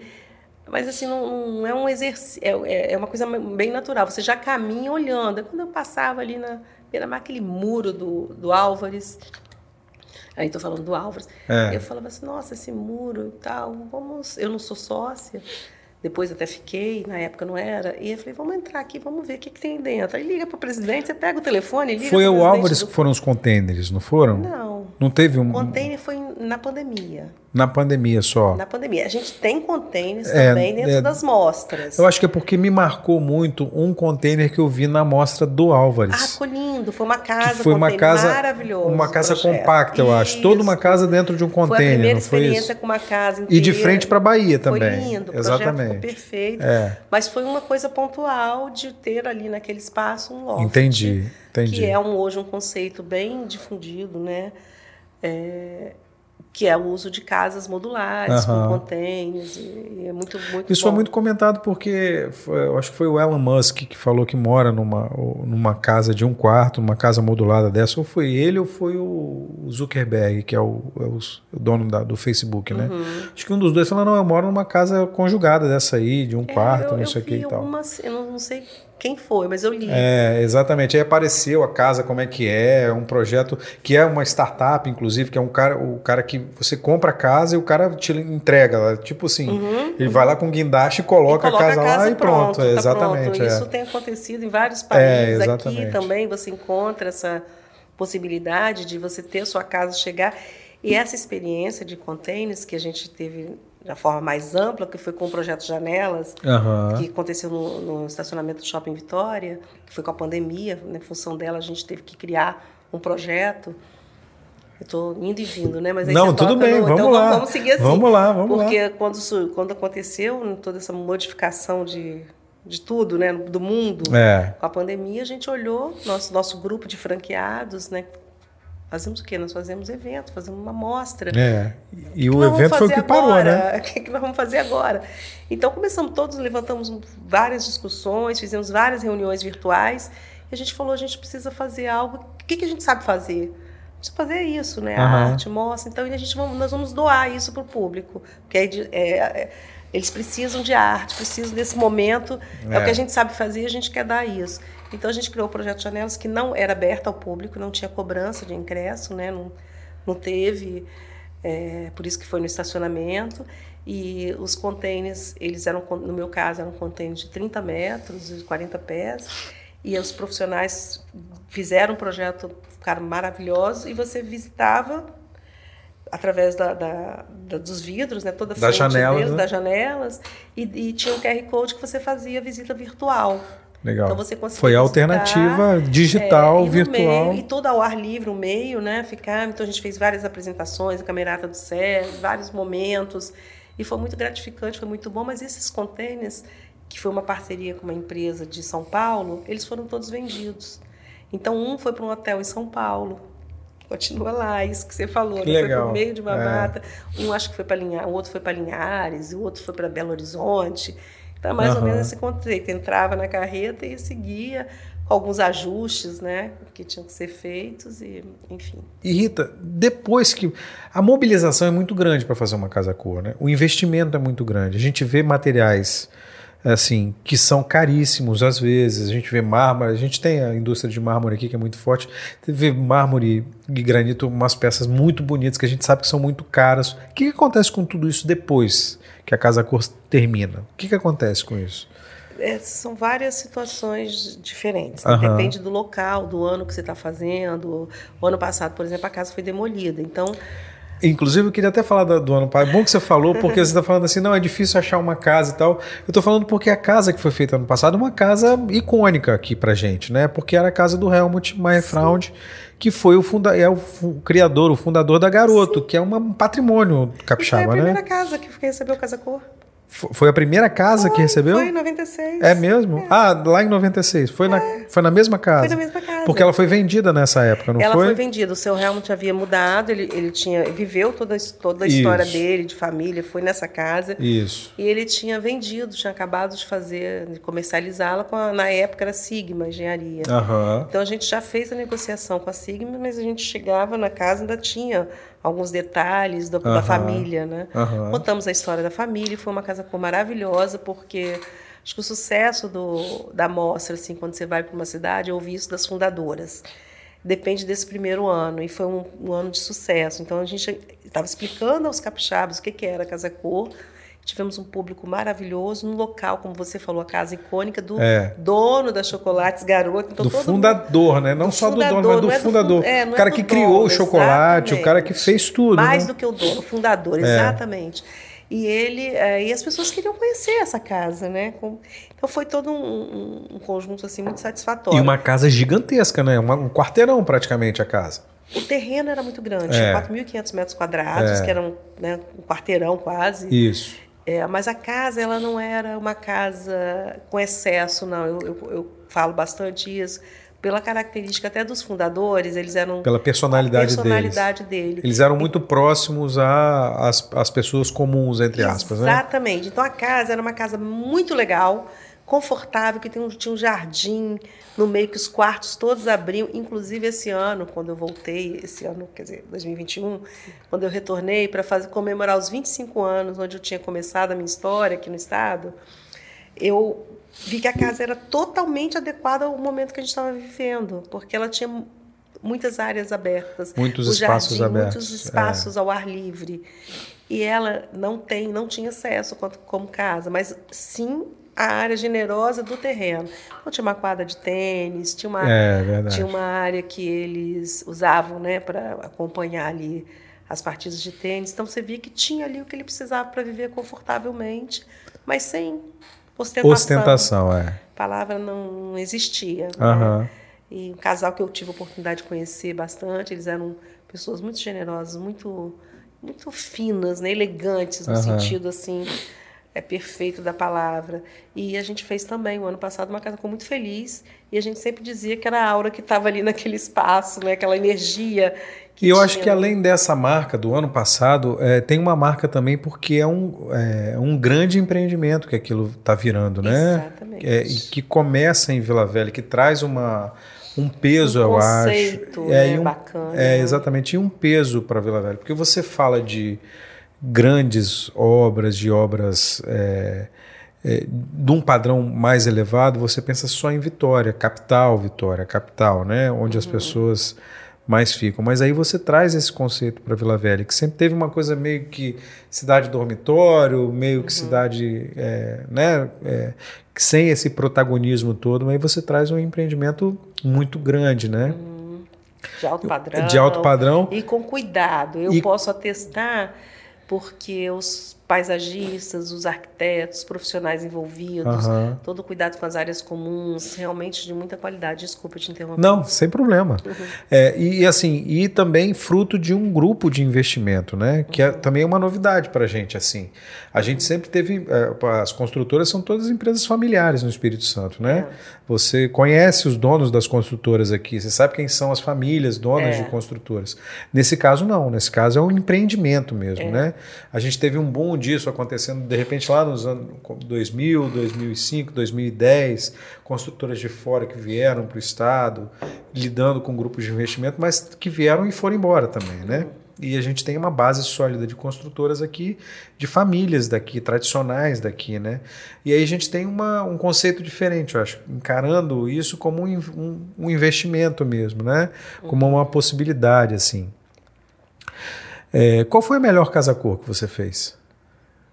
Mas assim, não, não é um exercício, é, é, uma coisa bem natural. Você já caminha olhando. Quando eu passava ali na beira-mar, aquele muro do, do Álvares, Aí estou falando do Álvares. É. Eu falava assim, nossa, esse muro e tal, vamos. Eu não sou sócia. Depois até fiquei, na época não era. E eu falei, vamos entrar aqui, vamos ver o que, que tem dentro. Aí liga para o presidente, você pega o telefone, liga Foi o Álvares do... que foram os contêineres, não foram? Não. Não teve um. O container foi na pandemia. Na pandemia só. Na pandemia. A gente tem containers é, também dentro é, das mostras. Eu acho que é porque me marcou muito um container que eu vi na mostra do Álvares. Ah, ficou lindo. Foi uma casa, que foi uma casa maravilhoso. Uma casa compacta, eu acho. Isso. Toda uma casa dentro de um container. Foi a primeira experiência com uma casa inteira. E de frente para a Bahia também. Foi lindo. Exatamente. Ficou perfeito. É. Mas foi uma coisa pontual de ter ali naquele espaço um loft. Entendi. Entendi. Que é um, hoje um conceito bem difundido, né? É, que é o uso de casas modulares, com containers, e, é muito, muito Isso bom. foi muito comentado porque foi, eu acho que foi o Elon Musk que falou que mora numa, numa casa de um quarto, numa casa modulada dessa, ou foi ele ou foi o Zuckerberg, que é o, é o, dono da, do Facebook, né? Uhum. Acho que um dos dois falou, não, eu moro numa casa conjugada dessa aí, de um é, quarto, eu, não sei o que e tal. Eu não sei quem foi, mas eu li. É, exatamente. Aí apareceu a casa, como é que é, é um projeto que é uma startup, inclusive, que é um cara, o cara que você compra a casa e o cara te entrega. Tipo assim, uhum, ele vai lá com guindaste e coloca, e coloca a, casa a, casa lá e pronto. pronto. É, exatamente. Pronto. É. Isso tem acontecido em vários países. Aqui também você encontra essa possibilidade de você ter sua casa chegar. E essa experiência de containers que a gente teve da forma mais ampla, que foi com o projeto Janelas, uhum. que aconteceu no, no, estacionamento do Shopping Vitória, que foi com a pandemia, né, em função dela a gente teve que criar um projeto. Eu estou indo e vindo, né? Mas Não, tudo bem, no, vamos então lá. Vamos seguir assim. Vamos lá, vamos porque lá. Porque quando, quando aconteceu toda essa modificação de, de tudo, né, do mundo, é. com a pandemia, a gente olhou, nosso, nosso grupo de franqueados, né, Fazemos o quê? Nós fazemos evento, fazemos uma mostra. É. E o, o evento foi o que agora? parou, né? O que, que nós vamos fazer agora? Então começamos todos, levantamos várias discussões, fizemos várias reuniões virtuais e a gente falou, a gente precisa fazer algo. O que, que a gente sabe fazer? Precisa fazer isso, né? A uhum. arte, mostra. Então a gente vamos, nós vamos doar isso para o público. Porque é, é, eles precisam de arte, precisam desse momento. É. é o que a gente sabe fazer, a gente quer dar isso. Então a gente criou o projeto Janelas que não era aberto ao público, não tinha cobrança de ingresso, né? não, não teve, é, por isso que foi no estacionamento. E os containers, eles eram, no meu caso, eram containers de 30 metros, 40 pés. E os profissionais fizeram um projeto, ficaram maravilhosos, e você visitava através da, da, da, dos vidros, né, toda a das janelas, deles, né? das janelas, e, e, tinha um QR Code que você fazia visita virtual. Legal. Então você conseguia Foi a alternativa digital, é, virtual. Meio, e tudo ao ar livre, o meio, né? Ficar. Então a gente fez várias apresentações, a Camerata do Céu, vários momentos. E foi muito gratificante, foi muito bom. Mas esses containers, que foi uma parceria com uma empresa de São Paulo, eles foram todos vendidos. Então um foi para um hotel em São Paulo, continua lá, isso que você falou, que né? foi para o meio de uma é. mata. Um acho que foi para Linhares, o outro foi para Linhares, o outro foi para Belo Horizonte. Então, mais uhum. ou menos esse conceito. Entrava na carreta e seguia com alguns ajustes, né, que tinham que ser feitos e, enfim. E Rita, depois que a mobilização é muito grande para fazer uma casa cor, né? O investimento é muito grande. A gente vê materiais assim que são caríssimos às vezes. A gente vê mármore, a gente tem a indústria de mármore aqui que é muito forte. Vê mármore e granito, umas peças muito bonitas que a gente sabe que são muito caras. O que, que acontece com tudo isso depois? que a casa cor termina. O que, que acontece com isso? É, são várias situações diferentes. Né? Uhum. Depende do local, do ano que você está fazendo. O ano passado, por exemplo, a casa foi demolida. Então. Inclusive, eu queria até falar do, do ano passado. É bom que você falou, porque você está falando assim, não, é difícil achar uma casa e tal. Eu estou falando porque a casa que foi feita ano passado é uma casa icônica aqui pra gente, né? Porque era a casa do Helmut Mayfraund, que foi o, funda é o, o, criador, o fundador da Garoto, Sim. que é um patrimônio capixaba, né? Foi a primeira né? casa que recebeu Casa Cor. Foi a primeira casa foi, que recebeu? Foi em 96. É mesmo? É. Ah, lá em 96. Foi, é. na, foi na mesma casa? Foi na mesma casa. Porque ela foi vendida nessa época, não ela foi? Ela foi vendida. O seu Helmut havia mudado, ele, ele tinha viveu toda, toda a história Isso. dele, de família, foi nessa casa. Isso. E ele tinha vendido, tinha acabado de fazer, de comercializá-la, na época era Sigma Engenharia. Uhum. Então a gente já fez a negociação com a Sigma, mas a gente chegava na casa ainda tinha alguns detalhes do, da família, né? Contamos a história da família, foi uma casa maravilhosa, porque acho que o sucesso do, da mostra, assim, quando você vai para uma cidade, eu ouvi isso das fundadoras. Depende desse primeiro ano, e foi um, um ano de sucesso. Então a gente estava explicando aos capixabas o que, que era a Casa Cor, Tivemos um público maravilhoso no local, como você falou, a casa icônica do é. dono da Chocolates Garoto. Então, do fundador, mundo, né? Não do só fundador, do dono, mas do é fundador. Do, é, o cara é que dono, criou o chocolate, exatamente. o cara que fez tudo. Mais né? do que o dono, o fundador, É. exatamente. E ele é, e as pessoas queriam conhecer essa casa, né? Então foi todo um, um, conjunto assim muito satisfatório. E uma casa gigantesca, né? Um quarteirão praticamente a casa. O terreno era muito grande, É. 4.500 metros quadrados, É. que era um, né, um quarteirão quase. Isso. É, mas a casa ela não era uma casa com excesso, não. Eu, eu, eu falo bastante isso, pela característica até dos fundadores, eles eram pela personalidade, personalidade deles. Dele. Eles eram muito próximos às, às pessoas comuns, entre aspas, né? Exatamente. Então a casa era uma casa muito legal, confortável, que tinha um, tinha um jardim no meio que os quartos todos abriam, inclusive esse ano, quando eu voltei, esse ano, quer dizer, 2021, quando eu retornei para fazer comemorar os 25 anos onde eu tinha começado a minha história aqui no estado, eu vi que a casa era totalmente adequada ao momento que a gente estava vivendo, porque ela tinha muitas áreas abertas, muitos espaços jardim, abertos, muitos espaços é. ao ar livre. E ela não tem, não tinha acesso como casa, mas sim a área generosa do terreno. Então, tinha uma quadra de tênis, tinha uma, é, tinha uma área que eles usavam né, para acompanhar ali as partidas de tênis. Então você via que tinha ali o que ele precisava para viver confortavelmente, mas sem ostentação. Ostentação, é. A palavra não existia. Uhum. Né? E um casal que eu tive a oportunidade de conhecer bastante, eles eram pessoas muito generosas, muito muito finas, né, elegantes no uhum. sentido assim é perfeito da palavra. E a gente fez também, o ano passado, uma casa com muito feliz. E a gente sempre dizia que era a aura que estava ali naquele espaço, né? aquela energia. e eu tinha. acho que além dessa marca do ano passado, é, tem uma marca também porque é um, é, um grande empreendimento que aquilo está virando, né? Exatamente. É, e que começa em Vila Velha, que traz uma, um peso, um eu conceito, acho. É, um, bacana. É, exatamente, e um peso para Vila Velha. Porque você fala de grandes obras, de obras é, é, de um padrão mais elevado, você pensa só em Vitória, capital, Vitória, capital, né? Onde uhum. as pessoas mais ficam. Mas aí você traz esse conceito para Vila Velha, que sempre teve uma coisa meio que cidade dormitório, meio que uhum. cidade, é, né? É, sem esse protagonismo todo, mas aí você traz um empreendimento muito grande, né? Uhum. De alto padrão. De alto padrão. E com cuidado. Eu e... posso atestar porque os paisagistas, os arquitetos, os profissionais envolvidos, uhum. todo o cuidado com as áreas comuns, realmente de muita qualidade. Desculpa te interromper. Não, sem problema. Uhum. É, e assim, e também fruto de um grupo de investimento, né? Que é uhum. é também uma novidade para a gente. Assim, a gente sempre teve, é, as construtoras são todas empresas familiares no Espírito Santo, né? É. Você conhece os donos das construtoras aqui, você sabe quem são as famílias donas é. de construtoras. Nesse caso não, nesse caso é um empreendimento mesmo, é. né? A gente teve um boom disso acontecendo de repente lá nos anos 2000, 2005, 2010, construtoras de fora que vieram para o estado, lidando com grupos de investimento, mas que vieram e foram embora também, né? E a gente tem uma base sólida de construtoras aqui, de famílias daqui, tradicionais daqui, né? E aí a gente tem uma, um conceito diferente, eu acho, encarando isso como um, um, um investimento mesmo, né? Como uma possibilidade, assim. É, qual foi a melhor casa-cor que você fez?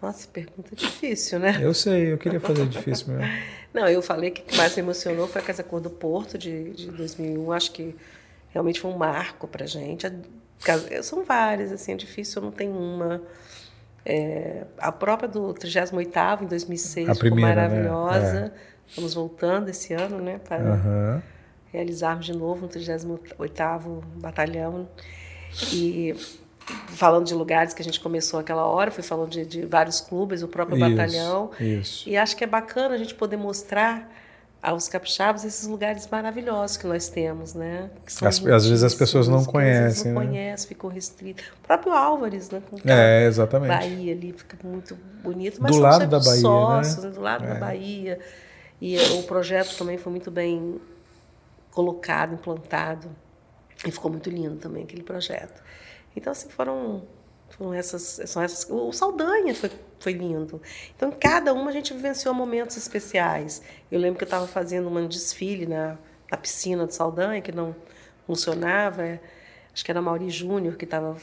Nossa, pergunta difícil, né? Eu sei, eu queria fazer difícil mesmo. Não, eu falei que o que mais me emocionou foi a Casa Cor do Porto de, de 2001. Acho que realmente foi um marco para gente. São várias, assim, é difícil, eu não tenho uma. É, a própria do 38 em 2006 a primeira, foi maravilhosa. Né? É. Estamos voltando esse ano, né? Para uhum. realizarmos de novo no 38 Batalhão. E falando de lugares que a gente começou aquela hora, fui falando de, de vários clubes, o próprio isso, batalhão. Isso. E acho que é bacana a gente poder mostrar aos capixabas esses lugares maravilhosos que nós temos, né? As, às vezes as pessoas não conhecem, não né? conhecem, ficou restrito. O próprio Álvares, né? é, exatamente. Bahia ali fica muito bonito, mas do lado da Bahia, sócios, né? do lado é. da Bahia. E o projeto também foi muito bem colocado, implantado. E ficou muito lindo também aquele projeto. Então, assim, foram, foram essas, são essas. O Saldanha foi, foi lindo. Então, cada uma a gente vivenciou momentos especiais. Eu lembro que eu estava fazendo um desfile na, na piscina do Saldanha, que não funcionava. É, acho que era Mauri Júnior que estava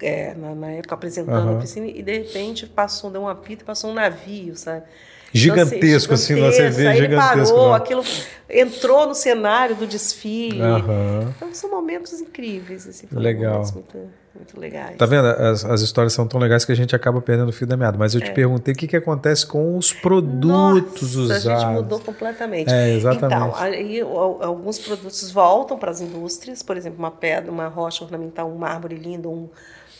é, na, na, época apresentando uhum. a piscina, e de repente passou, deu um apito e passou um navio, sabe? Gigantesco, então, assim, gigantesco, assim, você vê aí gigantesco. Ele parou, aquilo entrou no cenário do desfile. Uhum. Então são momentos incríveis. Assim, Legal. Muito, muito legais. Tá vendo? As, as, histórias são tão legais que a gente acaba perdendo o fio da meada. Mas eu te é. perguntei o que, que acontece com os produtos Nossa, usados. A gente mudou completamente. É, exatamente. Então, aí, alguns produtos voltam para as indústrias, por exemplo, uma pedra, uma rocha ornamental, um mármore lindo, um,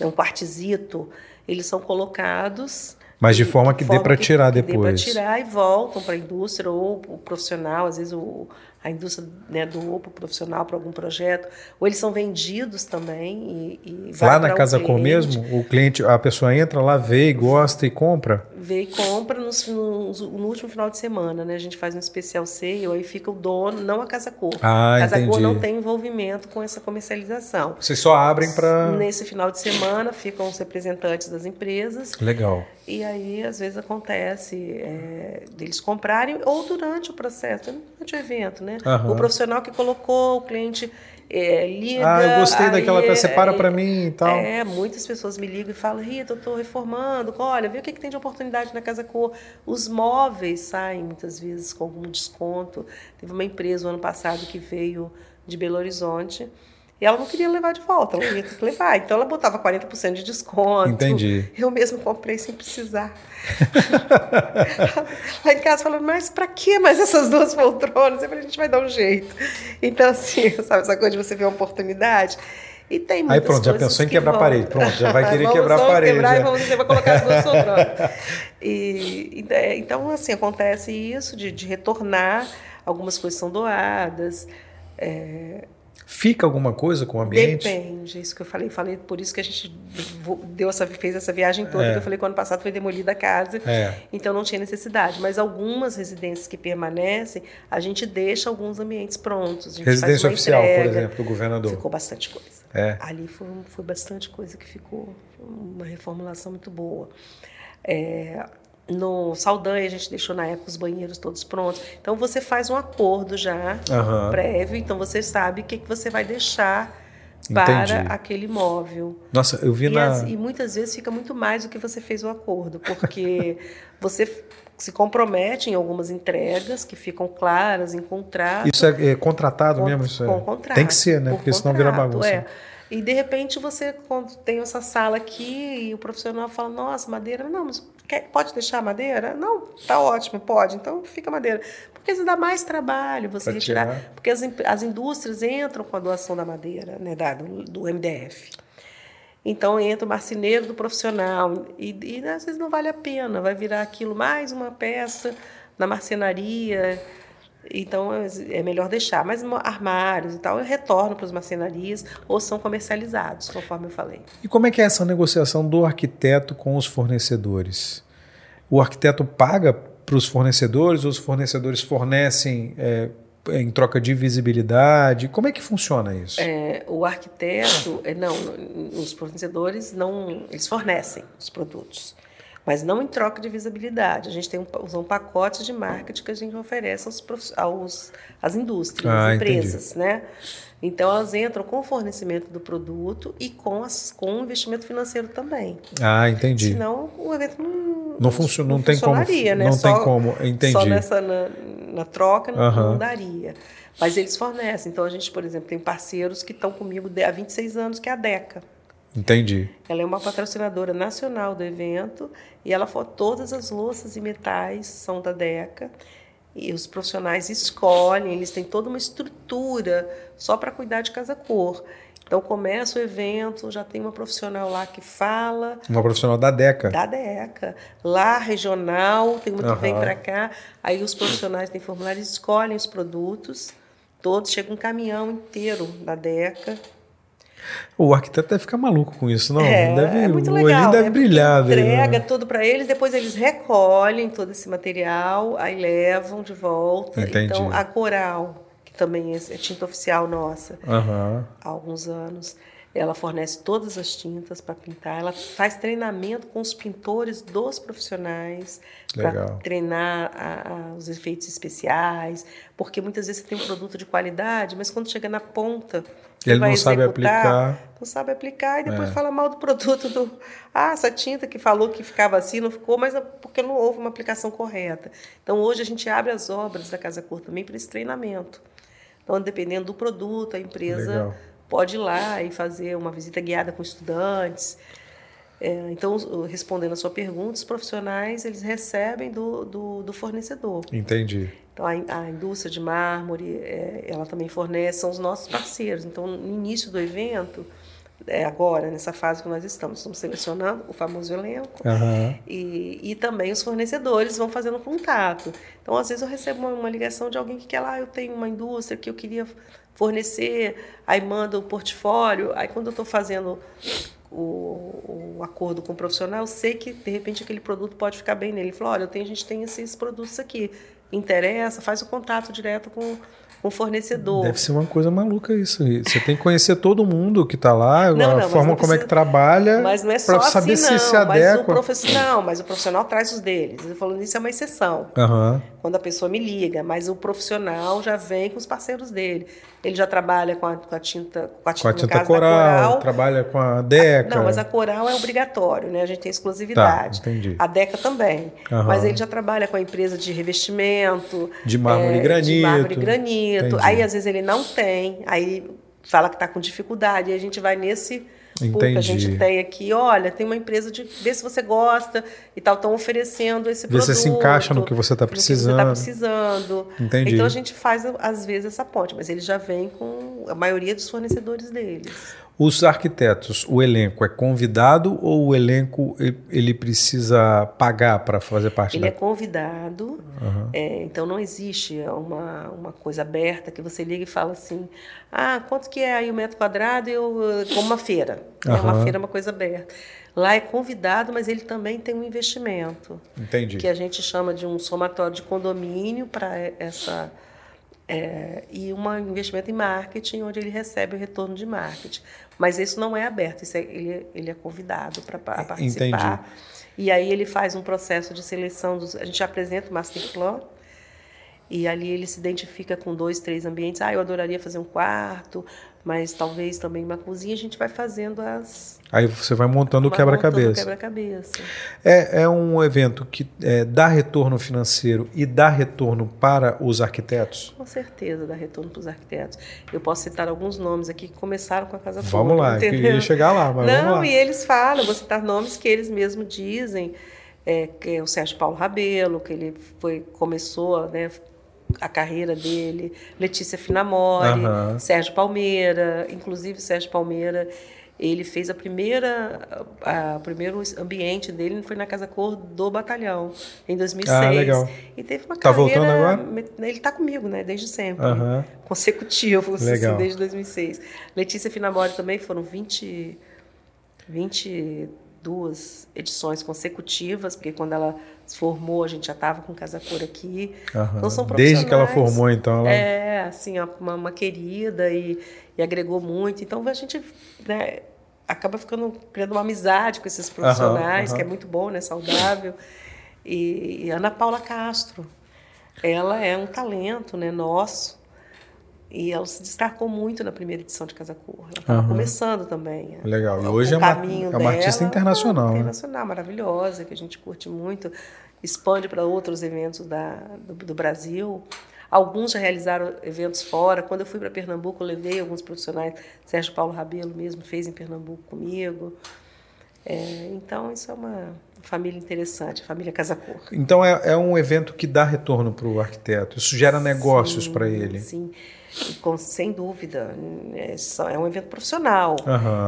um quartzito, eles são colocados mas de forma que dê para tirar que depois. Dê para tirar e voltam para a indústria ou o profissional, às vezes o a indústria né, doou para o profissional para algum projeto, ou eles são vendidos também. E, e lá na Casa Com mesmo, o cliente, a pessoa entra lá, vê, gosta e compra? Vê e compra no, último final de semana, né? A gente faz um especial sale, aí fica o dono, não a Casa Cor. Ah, a Casa entendi. Cor não tem envolvimento com essa comercialização. Vocês só abrem para. Nesse final de semana ficam os representantes das empresas. Legal. E aí, às vezes, acontece é, deles comprarem ou durante o processo, durante o evento, né? Uhum. O profissional que colocou, o cliente é, liga. Ah, eu gostei aí, daquela peça, separa é, para mim e tal. É, muitas pessoas me ligam e falam, Rita, eu estou reformando, olha, vê o que, que tem de oportunidade na Casa Cor. Os móveis saem muitas vezes com algum desconto. Teve uma empresa o ano passado que veio de Belo Horizonte e ela não queria levar de volta, ela ia ter que levar. Então ela botava 40% de desconto. Entendi. Eu mesmo comprei sem precisar. Lá em casa falando, mas para que mais essas duas poltronas? Eu falei, a gente vai dar um jeito. Então, assim, sabe, essa coisa de você ver uma oportunidade. E tem muitas Aí pronto, já pensou em quebrar a parede. Pronto, já vai querer vamos, quebrar a parede. Quebrar, é. e vamos, você vai colocar as duas. E, e, então, assim, acontece isso de, de retornar. Algumas coisas são doadas. É, Fica alguma coisa com o ambiente? Depende, isso que eu falei. Falei por isso que a gente deu essa, fez essa viagem toda. É. Eu falei que ano passado foi demolida a casa, É. então não tinha necessidade. Mas algumas residências que permanecem, a gente deixa alguns ambientes prontos. Residência oficial, por entrega. exemplo, do governador. Ficou bastante coisa. É. Ali foi, foi bastante coisa que ficou, uma reformulação muito boa. É, no Saldanha, a gente deixou na época os banheiros todos prontos. Então você faz um acordo já Aham. prévio, então você sabe o que, que você vai deixar Entendi. para aquele imóvel. Nossa, eu vi E, na. as- e muitas vezes fica muito mais do que você fez o acordo, porque você se compromete em algumas entregas que ficam claras em contrato. Isso é, é contratado com- mesmo? Isso é- com contrato, Tem que ser, né? por Porque senão vira contrato, bagunça. é. E de repente você, quando tem essa sala aqui e o profissional fala, nossa, madeira, não, mas quer- pode deixar a madeira? Não, tá ótimo, pode, então fica a madeira. Porque isso dá mais trabalho você Pra retirar. tirar. Porque as, as indústrias entram com a doação da madeira, né, da, do, do MDF. Então entra o marceneiro do profissional e, e às vezes não vale a pena, vai virar aquilo mais uma peça na marcenaria. Então é melhor deixar. Mas armários e tal, eu retorno para as marcenarias ou são comercializados, conforme eu falei. E como é que é essa negociação do arquiteto com os fornecedores? O arquiteto paga para os fornecedores, ou os fornecedores fornecem é, em troca de visibilidade? Como é que funciona isso? É, o arquiteto, é, não, os fornecedores não, eles fornecem os produtos, mas não em troca de visibilidade. A gente tem um, são pacotes de marketing que a gente oferece aos, aos às indústrias, Ah, às empresas, né? Então elas entram com o fornecimento do produto e com, as, com o investimento financeiro também. Ah, entendi. Senão o evento não, Não funciona, não, tem como. funcionaria, né? Não Só- tem como, entendi. Só nessa na, na troca não, não daria. Mas eles fornecem. Então a gente, por exemplo, tem parceiros que estão comigo há 26 anos, que é a DECA. Entendi. Ela é uma patrocinadora nacional do evento e ela for todas as louças e metais são da DECA. E os profissionais escolhem, eles têm toda uma estrutura só para cuidar de casa cor. Então começa o evento, já tem uma profissional lá que fala, Uma profissional da DECA. da DECA. Lá, regional, tem uma que vem Aham. para cá. Aí os profissionais têm formulário, escolhem os produtos. Todos, chega um caminhão inteiro da DECA. O arquiteto deve ficar maluco com isso, não? é, deve, é muito o legal. olhinho deve né? Brilhar. dele, Entrega né? tudo para eles, depois eles recolhem todo esse material, aí levam de volta. Entendi. Então, a Coral, que também é é tinta oficial nossa, Aham. há alguns anos. Ela fornece todas as tintas para pintar. Ela faz treinamento com os pintores dos profissionais para treinar a- a- os efeitos especiais, porque muitas vezes você tem um produto de qualidade, mas quando chega na ponta, Ele não sabe aplicar. não sabe aplicar e depois É. fala mal do produto do ah essa tinta que falou que ficava assim não ficou mas é porque não houve uma aplicação correta então hoje a gente abre as obras da Casa Cor também para esse treinamento então dependendo do produto a empresa Legal. pode ir lá e fazer uma visita guiada com estudantes É, então respondendo a sua pergunta os profissionais eles recebem do, do, do fornecedor Entendi. Então, a, in- a indústria de mármore, é, ela também fornece, são os nossos parceiros. Então, no início do evento, é, agora, nessa fase que nós estamos. Estamos selecionando o famoso elenco Aham. e, e também os fornecedores vão fazendo contato. Então, às vezes, eu recebo uma, uma ligação de alguém que quer lá, eu tenho uma indústria que eu queria fornecer, aí manda o portfólio. Aí, quando eu estou fazendo o, o acordo com o profissional, eu sei que, de repente, aquele produto pode ficar bem nele. Ele falou, olha, eu tenho, a gente tem esses produtos aqui. Interessa, faz o contato direto com, com o fornecedor. Deve ser uma coisa maluca isso. Você tem que conhecer todo mundo que está lá, Não, a não, forma como é que precisa- trabalha, Mas não é só saber assim, não. se se mas o adequa. profissional, mas o profissional traz os deles. Ele falando isso é uma exceção. Aham. Quando a pessoa me liga, mas o profissional já vem com os parceiros dele. Ele já trabalha com a, com a tinta, com a tinta, Com a tinta coral, coral. trabalha com a Deca. Não, mas a coral é obrigatório, né? A gente tem exclusividade. Tá, entendi. A Deca também. Mas ele já trabalha com a empresa de revestimento. De mármore e granito. De mármore e granito. Entendi. Aí, às vezes, ele não tem. Aí fala que está com dificuldade. Aí a gente vai nesse pool que a Entendi. gente tem aqui. Olha, tem uma empresa de... Vê se você gosta e tal. Estão oferecendo esse Vê se produto. se encaixa no que você está que você está precisando. precisando. Entendi. Então, a gente faz, às vezes, essa ponte. Mas ele já vem com a maioria dos fornecedores deles. Os arquitetos, o elenco é convidado ou o elenco ele- precisa pagar para fazer parte Ele é da. convidado, Aham. é, então não existe uma, uma coisa aberta que você liga e fala assim: ah, quanto que é aí o metro quadrado? Eu, eh, como uma feira. É uma feira, é uma coisa aberta. Lá é convidado, mas ele também tem um investimento, Entendi. que a gente chama de um somatório de condomínio para essa. é, e um investimento em marketing, onde ele recebe o retorno de marketing. Mas isso não é aberto, isso é- ele, é- ele é convidado para participar. E aí ele faz um processo de seleção dos. A gente apresenta o master plan e ali ele se identifica com dois, três ambientes. Ah, eu adoraria fazer um quarto, mas talvez também uma cozinha. A gente vai fazendo as. Aí você vai montando o quebra-cabeça. quebra-cabeça. É, é um evento que é, dá retorno financeiro e dá retorno para os arquitetos? Com certeza dá retorno para os arquitetos. Eu posso citar alguns nomes aqui que começaram com a Casa Vamos lá, eu queria chegar lá, mas vamos Não, lá. e eles falam, vou citar nomes que eles mesmos dizem, é, que é o Sérgio Paulo Rabelo, que ele foi, começou né, a carreira dele, Letícia Finamori, Aham. Sérgio Palmeira, inclusive Sérgio Palmeira, ele fez a primeira, a, a- o primeiro ambiente dele foi na Casa Cor do Batalhão, em 2006. Ah, legal. E teve uma Tá carreira... voltando agora? Ele está comigo, né, desde sempre Aham. consecutivos, Legal. assim, desde 2006. Letícia Finamori também foram 20, 22 edições consecutivas, porque quando ela se formou, a gente já estava com Casa Cor aqui. Aham. Então são Desde que ela formou, então, ela. É, assim, uma, uma querida e, e agregou muito. Então a gente né, acaba ficando criando uma amizade com esses profissionais, aham. que é muito bom, né? Saudável. E, e Ana Paula Castro, ela é um talento, né? Nosso. E ela se destacou muito na primeira edição de Casa Cor. Ela estava começando também. Legal. E hoje é uma- é uma artista dela, internacional, né? Internacional, maravilhosa, que a gente curte muito. Expande para outros eventos da, do, do Brasil. Alguns já realizaram eventos fora. Quando eu fui para Pernambuco, eu levei alguns profissionais. Sérgio Paulo Rabelo mesmo fez em Pernambuco comigo. É, então, isso é uma família interessante, a família Casa Cor. Então é, é um evento que dá retorno para o arquiteto. Isso gera negócios para ele. Sim, E com- sem dúvida. É, só- é um evento profissional.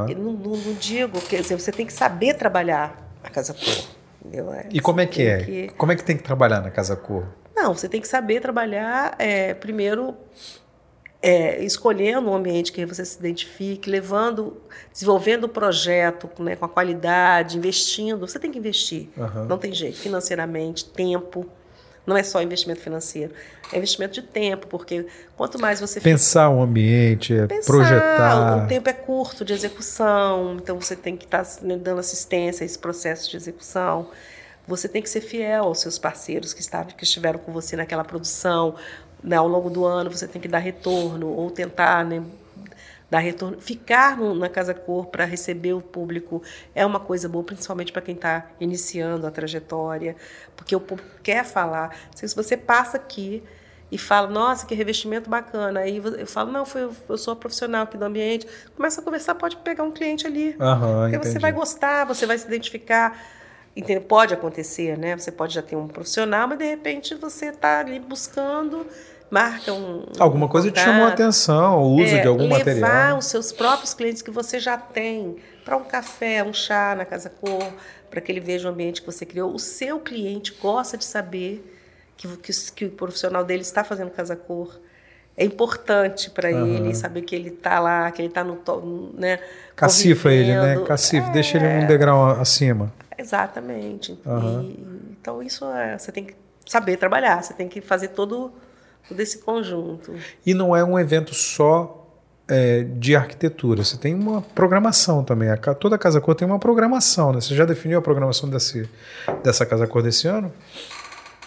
Eu não, não- não digo, quer dizer, você tem que saber trabalhar a Casa Cor. Entendeu? É, E como é que é? que- Como é que tem que trabalhar na Casa Cor? Não, você tem que saber trabalhar, é, primeiro, é, escolhendo um ambiente que você se identifique, levando, desenvolvendo o projeto né, com a qualidade, investindo. Você tem que investir. Aham. Não tem jeito. Financeiramente, tempo. Não é só investimento financeiro, é investimento de tempo, porque quanto mais você Pensar o ambiente, é pensar, projetar. O tempo é curto de execução, então você tem que estar né, dando assistência a esse processo de execução. Você tem que ser fiel aos seus parceiros que, estavam, que estiveram com você naquela produção. Né, ao longo do ano você tem que dar retorno ou tentar né, dar retorno. Ficar no- na Casa Cor para receber o público é uma coisa boa, principalmente para quem está iniciando a trajetória, porque o público quer falar. Se você passa aqui e fala, nossa, que revestimento bacana, aí eu falo, não, foi, eu sou a profissional aqui do ambiente, começa a conversar, pode pegar um cliente ali. Aham, Porque você vai gostar, você vai se identificar. Entende? Pode acontecer, né? Você pode já ter um profissional, mas de repente você está ali buscando marca um. Alguma um coisa te contato. chamou a atenção, o uso É, de algum levar material. os seus próprios clientes que você já tem para um café, um chá na Casa Cor, para que ele veja o ambiente que você criou. O seu cliente gosta de saber que, que, que o profissional dele está fazendo Casa Cor. É importante para Aham. ele saber que ele está lá, que ele está no, né, Cacifa ele, né? Cacifa, deixa ele É. um degrau acima. Exatamente. Aham. E- então isso é, você tem que saber trabalhar, você tem que fazer todo, todo esse conjunto. E não é um evento só é, de arquitetura, você tem uma programação também. A toda Casa Cor tem uma programação, né? Você já definiu a programação desse, dessa Casa Cor desse ano?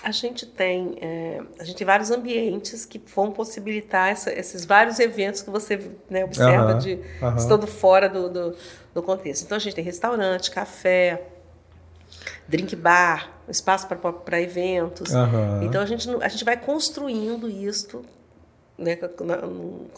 A gente tem, é, a gente tem vários ambientes que vão possibilitar essa- esses vários eventos que você né, observa de estando fora do, do, do contexto. Então a gente tem restaurante, café, drink bar, espaço para eventos. Aham. Então a gente, a gente vai construindo isto. Né,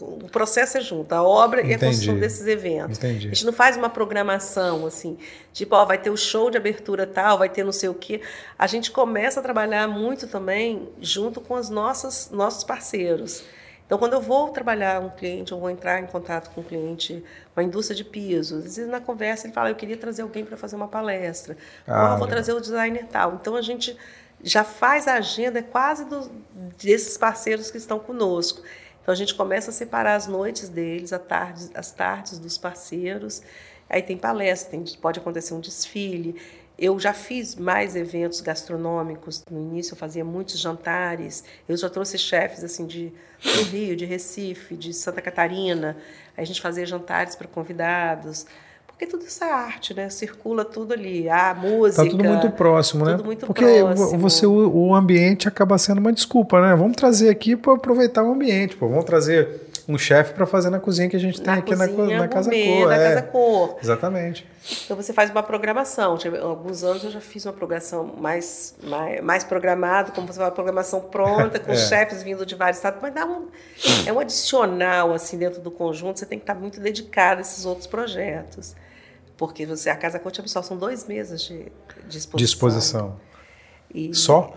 o processo é junto, a obra e a Entendi. construção desses eventos. Entendi. A gente não faz uma programação assim, tipo, ó, vai ter o show de abertura tal, vai ter não sei o quê. A gente começa a trabalhar muito também junto com os nossos, nossos parceiros. Então, quando eu vou trabalhar um cliente, eu vou entrar em contato com um cliente, uma indústria de pisos, às vezes na conversa ele fala, eu queria trazer alguém para fazer uma palestra, Ah, ou eu vou trazer o designer tal. Então, a gente já faz a agenda quase do, desses parceiros que estão conosco. Então a gente começa a separar as noites deles, tarde, as tardes dos parceiros. Aí tem palestra, tem, pode acontecer um desfile. Eu já fiz mais eventos gastronômicos. No início eu fazia muitos jantares. Eu já trouxe chefes assim de do Rio, de Recife, de Santa Catarina. A gente fazia jantares para convidados. Porque tudo é arte, né? Circula tudo ali. A música. Tá tudo muito próximo, né? tudo muito Porque próximo. você o, ambiente acaba sendo uma desculpa, né? Vamos trazer aqui para aproveitar o ambiente, pô. Vamos trazer um chefe para fazer na cozinha que a gente tem na aqui na, co- cozinha na Casa gourmet, Cor. na é. Casa Cor. Exatamente. Então você faz uma programação. Há alguns anos eu já fiz uma programação mais, mais, mais programada, como você fala, uma programação pronta, com É. chefes vindo de vários estados, mas dá um, é um adicional assim dentro do conjunto, você tem que estar muito dedicado a esses outros projetos. Porque você, a Casa Cor pessoal são dois meses de, de exposição. Disposição. E- Só?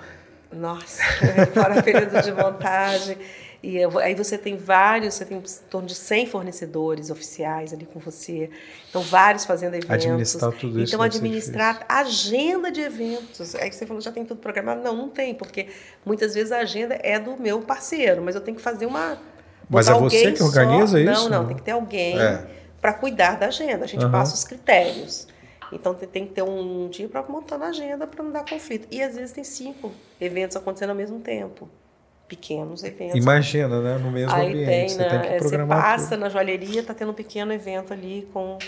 Nossa, fora período de montagem. E aí você tem vários, você tem em torno de 100 fornecedores oficiais ali com você. Então, vários fazendo eventos. Administrar tudo isso Então, administrar agenda de eventos. Aí você falou, já tem tudo programado? Não, não tem, porque muitas vezes a agenda é do meu parceiro, mas eu tenho que fazer uma. Mas é você alguém que organiza só- isso? Não, não, tem que ter alguém É. para cuidar da agenda. A gente Aham. passa os critérios. Então tem, tem que ter um dia para montar a agenda para não dar conflito. E às vezes tem cinco eventos acontecendo ao mesmo tempo. Pequenos eventos. Imagina, né? No mesmo Aí ambiente. tem, você né? tem que é, Você programar passa tudo. na joalheria, está tendo um pequeno evento ali com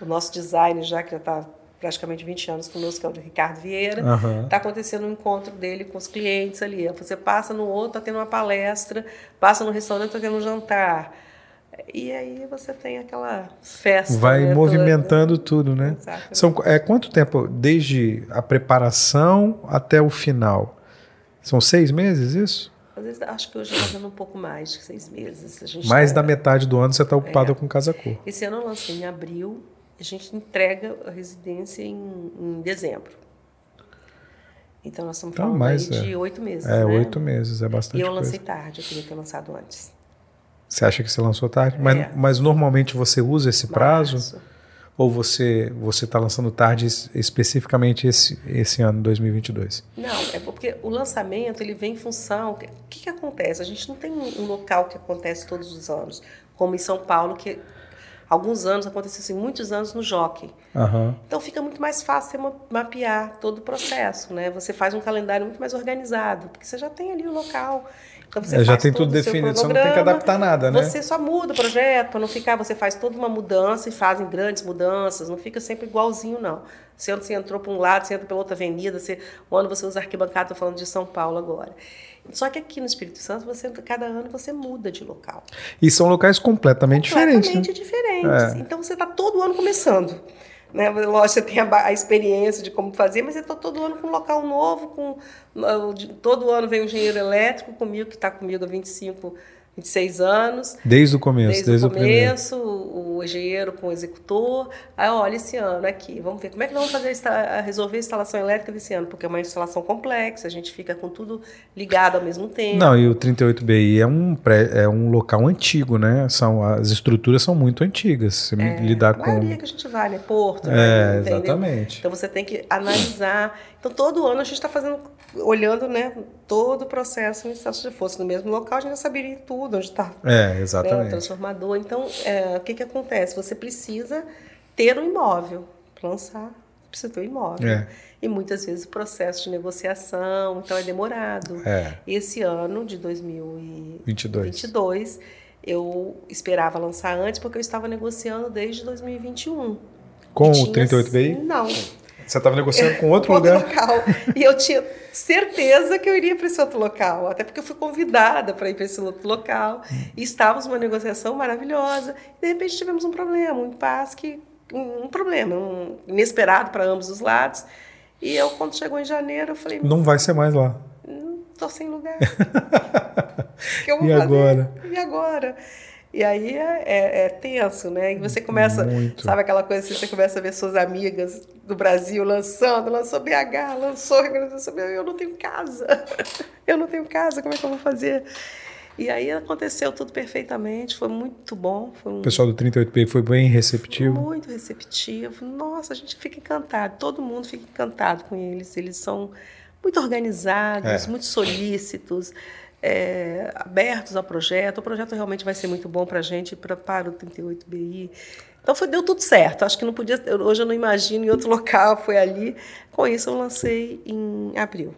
o nosso design, já que já está praticamente 20 anos conosco, que é o de Ricardo Vieira. Está acontecendo um encontro dele com os clientes ali. Você passa no outro, está tendo uma palestra, passa no restaurante, está tendo um jantar. E aí você tem aquela festa. Vai né, movimentando tudo, né? Exatamente. São, é, quanto tempo? Desde a preparação até o final? São seis meses isso? Às vezes acho que hoje está fazendo um pouco mais de seis meses. Mais tá- da metade do ano você está ocupada É. com Casa Cor. Esse ano eu lancei em abril, a gente entrega a residência em, em dezembro. Então nós estamos Então, falando mais, aí é. de oito meses. É, né? oito meses, é E bastante eu coisa. lancei tarde, eu queria ter lançado antes. Você acha que você lançou tarde? Mas, É. mas normalmente você usa esse prazo? Ou você você está lançando tarde es- especificamente esse, esse ano, 2022? Não, é porque o lançamento ele vem em função. O que, que acontece? A gente não tem um local que acontece todos os anos, como em São Paulo, que alguns anos aconteceu assim, muitos anos no Jockey. Aham. Então fica muito mais fácil você ma- mapear todo o processo, né? Você faz um calendário muito mais organizado, porque você já tem ali o local. Então você É, já tem tudo definido, você não tem que adaptar nada, né? Você só muda o projeto para não ficar, você faz toda uma mudança e fazem grandes mudanças, não fica sempre igualzinho não. Se você entrou para um lado, você entra pela outra avenida, você, um ano você usa arquibancada, estou falando de São Paulo agora. Só que aqui no Espírito Santo, você, cada ano você muda de local E são locais completamente diferentes. né? completamente diferentes. É. Então você está todo ano começando. Né? Lógico, você tem a, a experiência de como fazer, mas você está todo ano com um local novo, com, de- todo ano vem um engenheiro elétrico comigo, que está comigo há 25, 26 anos. Desde o começo, desde, desde o começo, o, o engenheiro com o executor. Aí, olha, esse ano aqui, vamos ver como é que nós vamos fazer a, resolver a instalação elétrica desse ano, porque é uma instalação complexa, a gente fica com tudo ligado ao mesmo tempo. Não, e o 38BI é um, pré, é um local antigo, né? São, as estruturas são muito antigas. Você é, lidar com. A maioria que a gente vai, né? Porto, é, né? exatamente. Então você tem que analisar. Então todo ano a gente está fazendo olhando né, todo o processo se fosse no mesmo local, a gente já saberia tudo, onde está é, exatamente. Né, o transformador. Então, é, o que, que acontece? Você precisa ter um imóvel para lançar, precisa ter um imóvel. É. E muitas vezes o processo de negociação, então é demorado. É. Esse ano de 2022, 22. eu esperava lançar antes porque eu estava negociando desde 2021. Com o 38BI? Não. Você estava negociando com outro, outro lugar? local. E eu tinha certeza que eu iria para esse outro local, até porque eu fui convidada para ir para esse outro local. E estávamos numa negociação maravilhosa. E de repente tivemos um problema, um impasse, que, um, um problema, um inesperado para ambos os lados. E eu, quando chegou em janeiro, eu falei: Não vai ser mais lá. Estou sem lugar. e fazer? agora? E agora? E aí é, é, é, tenso, né? E você começa, Muito. sabe aquela coisa assim, você começa a ver suas amigas do Brasil lançando, lançou BH, lançou organização, eu não tenho casa, eu não tenho casa, como é que eu vou fazer? E aí aconteceu tudo perfeitamente, foi muito bom. Foi um... O pessoal do 38P foi bem receptivo? Muito receptivo. Nossa, a gente fica encantado, todo mundo fica encantado com eles. Eles são muito organizados, é. muito solícitos é, abertos ao projeto. O projeto realmente vai ser muito bom para a gente, pra, para o 38BI. Então foi, deu tudo certo. Acho que não podia. Hoje eu não imagino em outro local, foi ali. Com isso eu lancei em abril.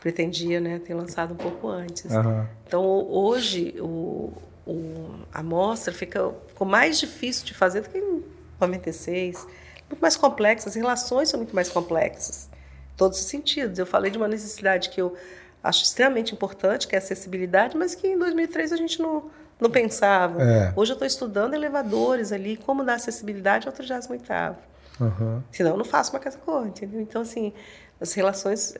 Pretendia né, ter lançado um pouco antes. Uhum. Então hoje o, o, a mostra fica, ficou mais difícil de fazer do que em 96. Muito mais complexa, as relações são muito mais complexas. Todos os sentidos. Eu falei de uma necessidade que eu acho extremamente importante, que é a acessibilidade, mas que em 2003 a gente não, não pensava. É. Hoje eu estou estudando elevadores ali, como dar acessibilidade ao 38 uhum. Senão eu não faço uma casa cor, entendeu? Então, assim, as relações,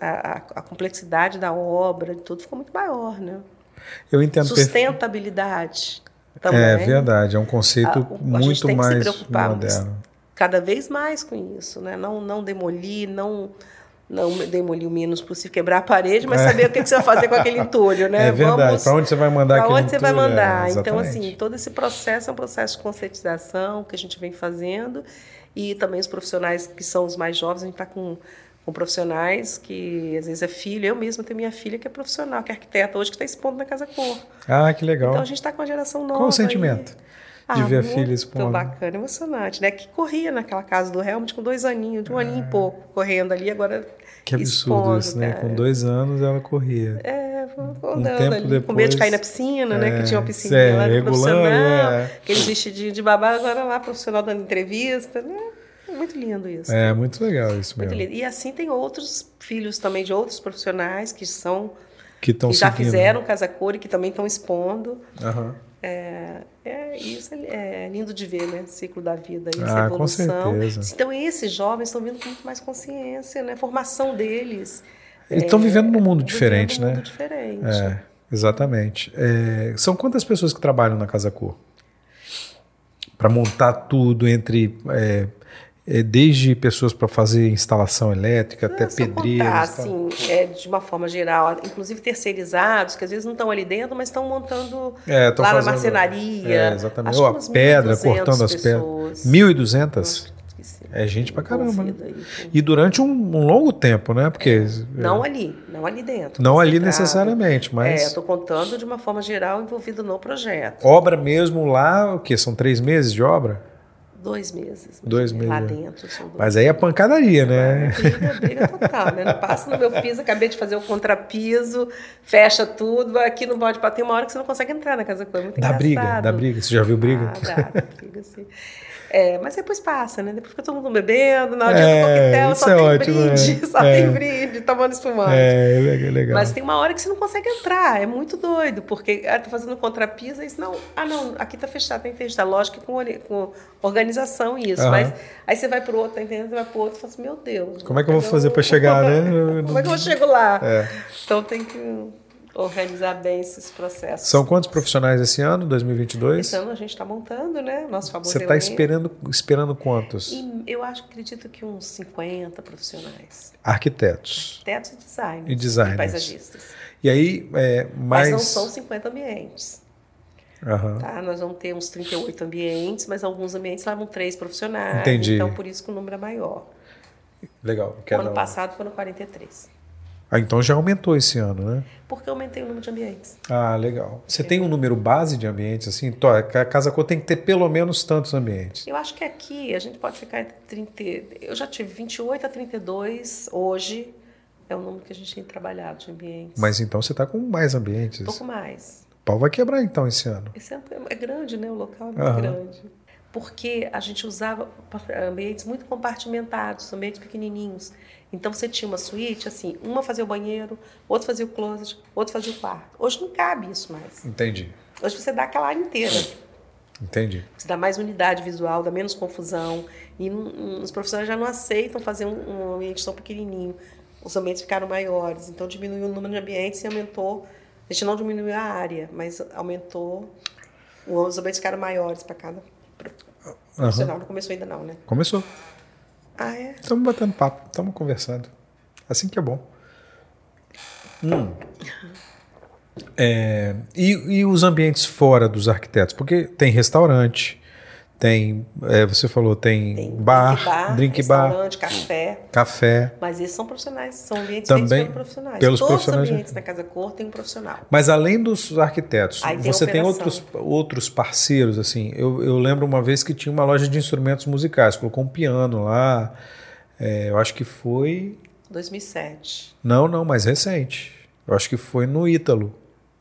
a, a, a, complexidade da obra, de tudo ficou muito maior, né? Eu entendo. Sustentabilidade. Também. É verdade, é um conceito a, muito a mais moderno. Cada vez mais com isso, né? Não, não demolir, não não demolir o menos possível, quebrar a parede, mas é. saber o que você vai fazer com aquele entulho, né? É verdade. Para onde você vai mandar Para onde você vai mandar. É, então, assim, todo esse processo é um processo de conscientização que a gente vem fazendo e também os profissionais que são os mais jovens, a gente está com, com profissionais que às vezes é filho. Eu mesma tenho minha filha que é profissional, que é arquiteta hoje, que está expondo na Casa Cor. Ah, que legal. Então a gente está com a geração nova. Qual o sentimento? Aí de ah, ver a filha expondo. Muito bacana, emocionante, né? Que corria naquela casa do Helmut com dois aninhos, de um aninho e pouco, correndo ali, agora Que absurdo isso, né? Com dois anos ela corria. É, um tempo ali, depois, com medo de cair na piscina, é, né? Que tinha uma piscina é, lá regulando, profissional, é. aquele vestidinho de babá, agora lá profissional dando entrevista, né? Muito lindo isso. É, muito legal isso muito mesmo. Lindo. E assim tem outros filhos também de outros profissionais que são que, que já seguindo. fizeram casa cor e que também estão expondo. Uhum. É, é, isso é, é lindo de ver, né? O ciclo da vida, essa ah, evolução. Então, esses jovens estão vindo com muito mais consciência, né? Formação deles. Eles estão é, vivendo num mundo diferente, num né? Mundo diferente. É, exatamente. É, são quantas pessoas que trabalham na Casa Cor? Para montar tudo entre é, é, desde pessoas para fazer instalação elétrica até pedreiros. Contar, assim, é, de uma forma geral, inclusive terceirizados, que às vezes não estão ali dentro, mas estão montando é, lá fazendo, na marcenaria. É, exatamente. Ou a pedra, cortando as pedras. 1.200? É gente pra caramba. Né? E durante um, um, longo tempo, né? Porque não ali, não ali dentro. Não ali necessariamente, mas. É, estou contando de uma forma geral envolvido no projeto. Obra mesmo lá, o que são três meses de obra? Dois meses. Dois meses. Lá é. dentro. Mas aí é pancadaria, né? É briga, briga total, né? Não passa no meu piso, acabei de fazer o contrapiso, fecha tudo, aqui no bode tem uma hora que você não consegue entrar na casa com é muito Dá engraçado. briga, dá briga. Você já viu briga? Ah, dá briga, sim. É, mas depois passa, né? Depois fica todo mundo bebendo, na hora é, do coquetel só é tem ótimo, brinde, é. só tem brinde, tomando espumante. É, é legal. Mas tem uma hora que você não consegue entrar, é muito doido, porque ah, tá fazendo contrapisa e isso não, ah não, aqui tá fechado, tem que fechar, lógico que com, com organização isso, uhum. mas aí você vai pro outro, tá entendendo? Você vai pro outro e fala assim, meu Deus. Como é que eu vou fazer para chegar, né? Como é que eu chego lá? É. Então tem que organizar bem esses processos. São quantos profissionais esse ano, 2022? Esse ano a gente está montando, né? Nosso famoso Você está esperando, esperando quantos? E eu acho, acredito que uns 50 profissionais. Arquitetos. Arquitetos e designers. E designers. E paisagistas. E aí, é, mais... Mas não são 50 ambientes. Uhum. Tá? Nós vamos ter uns 38 ambientes, mas alguns ambientes levam três profissionais. Entendi. Então, por isso que o número é maior. Legal. O ano passado foram 43. Ah, então já aumentou esse ano, né? Porque eu aumentei o número de ambientes. Ah, legal. Você tem um número base de ambientes, assim? Tô, a Casa Cor tem que ter pelo menos tantos ambientes. Eu acho que aqui a gente pode ficar entre 30. Eu já tive 28 a 32 hoje. É o número que a gente tem trabalhado de ambientes. Mas então você está com mais ambientes. Um pouco mais. O pau vai quebrar então esse ano. Esse ano é grande, né? O local é muito grande. Porque a gente usava ambientes muito compartimentados, ambientes pequenininhos. Então você tinha uma suíte, assim, uma fazia o banheiro, outro fazia o closet, outro fazia o quarto. Hoje não cabe isso mais. Entendi. Hoje você dá aquela área inteira. Entendi. Você dá mais unidade visual, dá menos confusão. E os profissionais já não aceitam fazer um, ambiente tão pequenininho. Os ambientes ficaram maiores. Então diminuiu o número de ambientes e aumentou. A gente não diminuiu a área, mas aumentou. Os ambientes ficaram maiores para cada Uhum. Não começou ainda não, né? Começou. Ah, é? Estamos batendo papo, estamos conversando. Assim que é bom. Hum. É, e, e, os ambientes fora dos arquitetos? Porque tem restaurante, tem, é, você falou, tem, tem bar, drink bar, drink restaurante, bar, café. Café. Mas esses são profissionais, são ambientes Também pelos profissionais. Pelos Todos profissionais. os ambientes na Casa Cor tem um profissional. Mas além dos arquitetos, tem você tem operação. outros, outros parceiros, assim. Eu, eu lembro uma vez que tinha uma loja de instrumentos musicais, colocou um piano lá. É, eu acho que foi. 2007. Não, não, mais recente. Eu acho que foi no Ítalo.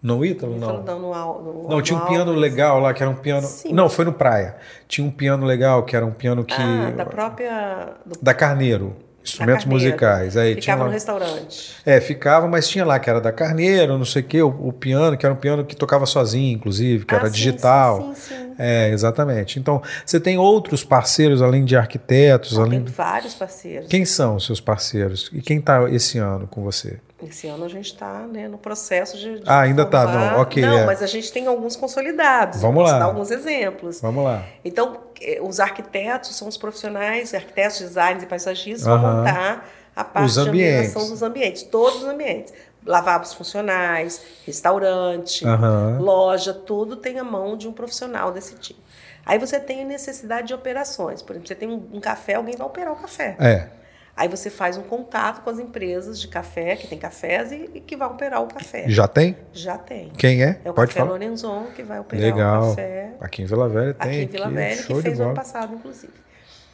No Ítalo, não. Não, no, no, não, tinha um piano legal lá, que era um piano. Sim. Não, foi no Praia. Tinha um piano legal, que era um piano que. Ah, da própria. Do... Da Carneiro. Instrumentos da Carneiro. musicais. Aí, Ficava tinha lá... no restaurante. É, ficava, mas tinha lá que era da Carneiro, não sei o quê, o, o, piano, que era um piano que tocava sozinho, inclusive, que ah, era sim, digital. Sim, sim, sim. É, exatamente. Então, você tem outros parceiros, além de arquitetos, Não, além. Tem vários parceiros. Quem são os seus parceiros? E quem está esse ano com você? Esse ano a gente está né, no processo de. de ah, ainda está, não, ok. Não, é. mas a gente tem alguns consolidados. Vamos lá. dar alguns exemplos. Vamos lá. Então, os arquitetos são os profissionais, arquitetos, designers e paisagistas, Aham. vão montar a parte de ambientação dos ambientes, todos os ambientes. Lavabos funcionais, restaurante, Aham. loja, tudo tem a mão de um profissional desse tipo. Aí você tem a necessidade de operações. Por exemplo, você tem um, um café, alguém vai operar o café. É. Aí você faz um contato com as empresas de café, que tem cafés e, e que vai operar o café. Já tem? Já tem. Quem é? É o Pode Café falar. Lorenzon que vai operar Legal. o café. Aqui em Vila Velha tem. Aqui em Vila aqui, Velha, que fez ano passado, inclusive.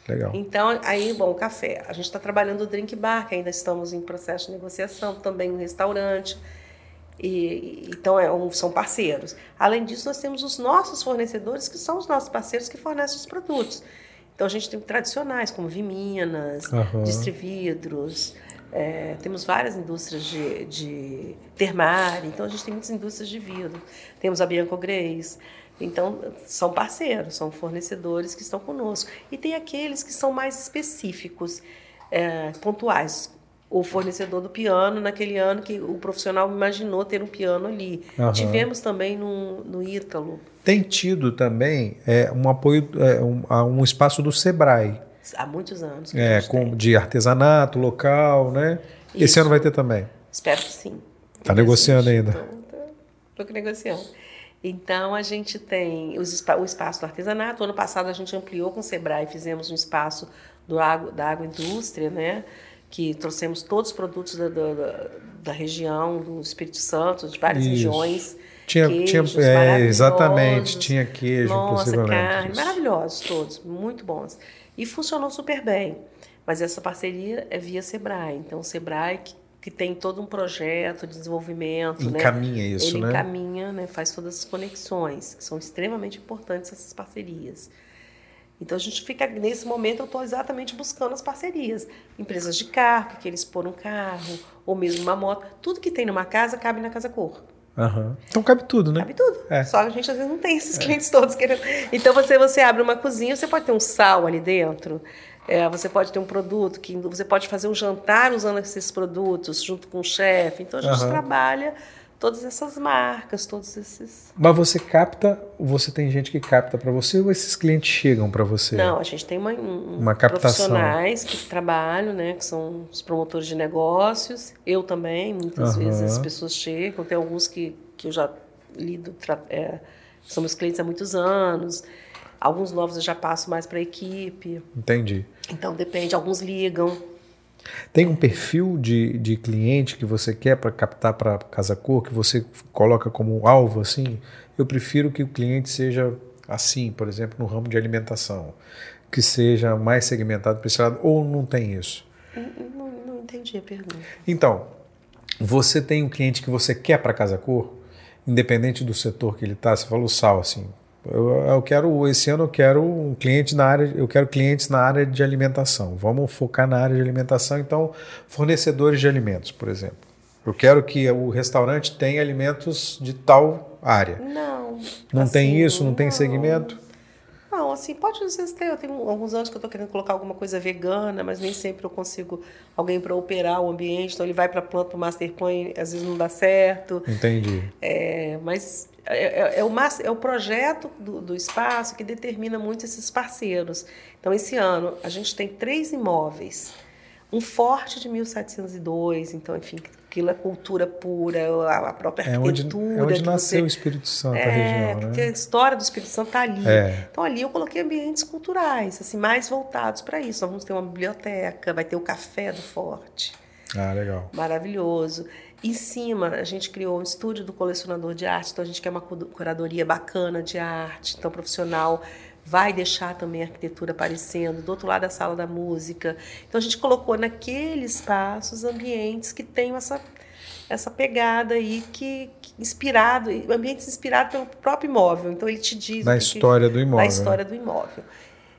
Legal. Então, aí, bom, café. A gente está trabalhando o drink bar, que ainda estamos em processo de negociação, também um restaurante. E, então, é um, são parceiros. Além disso, nós temos os nossos fornecedores, que são os nossos parceiros que fornecem os produtos. Então, a gente tem tradicionais, como Viminas, Aham. Distrividros, é, temos várias indústrias de, de termar, então a gente tem muitas indústrias de vidro. Temos a Bianco Grace. Então, são parceiros, são fornecedores que estão conosco. E tem aqueles que são mais específicos, é, pontuais. O fornecedor do piano, naquele ano que o profissional imaginou ter um piano ali. Aham. Tivemos também no, no Ítalo, Tem tido também é, um apoio, é, um, a um espaço do Sebrae, há muitos anos. é, com, de artesanato local, né? Esse Isso. ano vai ter também. Espero que sim. Tá negociando ainda. Estou negociando. Então, a gente tem os o espaço do artesanato. Ano passado, a gente ampliou com o Sebrae, fizemos um espaço do agro, da agroindústria, né? que trouxemos todos os produtos da, da, da- região, do Espírito Santo, de várias Isso. regiões. Tinha, Queijos tinha é, exatamente, tinha queijo, Nossa, carne, isso. maravilhosos todos, muito bons. E funcionou super bem. Mas essa parceria é via Sebrae. Então, o Sebrae que, que tem todo um projeto de desenvolvimento, né? Encaminha isso, Ele né? encaminha, né? faz todas as conexões. São extremamente importantes essas parcerias. Então a gente fica nesse momento eu estou exatamente buscando as parcerias, empresas de carro que querem expor um carro ou mesmo uma moto, tudo que tem numa casa cabe na casa cor. Aham. Então cabe tudo, né? Cabe tudo. É. Só a gente às vezes não tem esses clientes todos querendo. Então você você abre uma cozinha, você pode ter um sal ali dentro. É, você pode ter um produto que você pode fazer um jantar usando esses produtos junto com o chefe. Então a gente Aham. trabalha todas essas marcas, todos esses. Mas você capta, você tem gente que capta para você ou esses clientes chegam para você? Não, a gente tem uma, um, uma captação. profissionais que trabalham, né, que são os promotores de negócios. Eu também, muitas Aham. vezes as pessoas chegam. Tem alguns que, que eu já lido, é, são meus clientes há muitos anos. Alguns novos eu já passo mais para a equipe. Entendi. Então depende. Alguns ligam. Tem um perfil de, de cliente que você quer para captar para Casa Cor, que você coloca como alvo assim? Eu prefiro que o cliente seja assim, por exemplo, no ramo de alimentação, que seja mais segmentado para esse lado, ou não tem isso? Não, não entendi a pergunta. Então, você tem um cliente que você quer para Casa Cor, independente do setor que ele está. Você falou sal, assim. Eu, eu quero esse ano eu quero um cliente na área, eu quero clientes na área de alimentação. Vamos focar na área de alimentação, então fornecedores de alimentos, por exemplo. Eu quero que o restaurante tenha alimentos de tal área. Não. Não assim, tem isso, não tem não. segmento. Não, assim, pode ter. Eu tenho alguns anos que eu estou querendo colocar alguma coisa vegana, mas nem sempre eu consigo alguém para operar o ambiente. Então ele vai para a planta, o master plan, às vezes não dá certo. Entendi. É, mas é, é- é o, é o projeto do, do espaço que determina muito esses parceiros. Então, esse ano, a gente tem três imóveis. Um forte de 1702, então, enfim, aquilo é cultura pura, a, a própria É onde, arquitetura. é onde nasceu você- o Espírito Santo, a é, região, porque né? a história do Espírito Santo está ali. É. Então ali eu coloquei ambientes culturais, assim, mais voltados para isso. Nós vamos ter uma biblioteca, vai ter o café do Forte, Ah, legal. maravilhoso. Em cima a gente criou um estúdio do colecionador de arte, então a gente quer uma cu- curadoria bacana de arte, então profissional vai deixar também a arquitetura aparecendo do outro lado da sala da música. Então a gente colocou naqueles espaços ambientes que tenham essa essa pegada aí que, que inspirado, ambientes inspirados pelo próprio imóvel. Então ele te diz Da o que que- história do imóvel. da né? história do imóvel.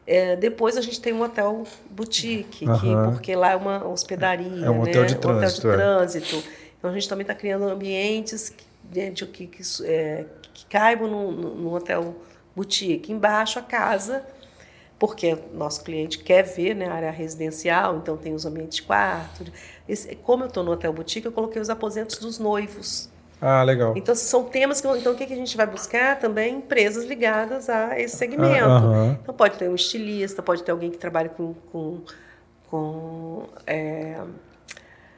É, depois a gente tem um hotel boutique, que, porque lá é uma hospedaria, É um hotel né? de Um hotel de trânsito, é. trânsito. Então a gente também está criando ambientes que, né, de- que, que, é, que caibam no, no, no hotel boutique. Embaixo a casa, porque nosso cliente quer ver né, a área residencial, então tem os ambientes de quarto. Esse- como eu estou no hotel boutique, eu coloquei os aposentos dos noivos. Ah, legal. Então, são temas que. Então, o que que a gente vai buscar também? Empresas ligadas a esse segmento. Ah. Então, pode ter um estilista, pode ter alguém que trabalha com. com, com é,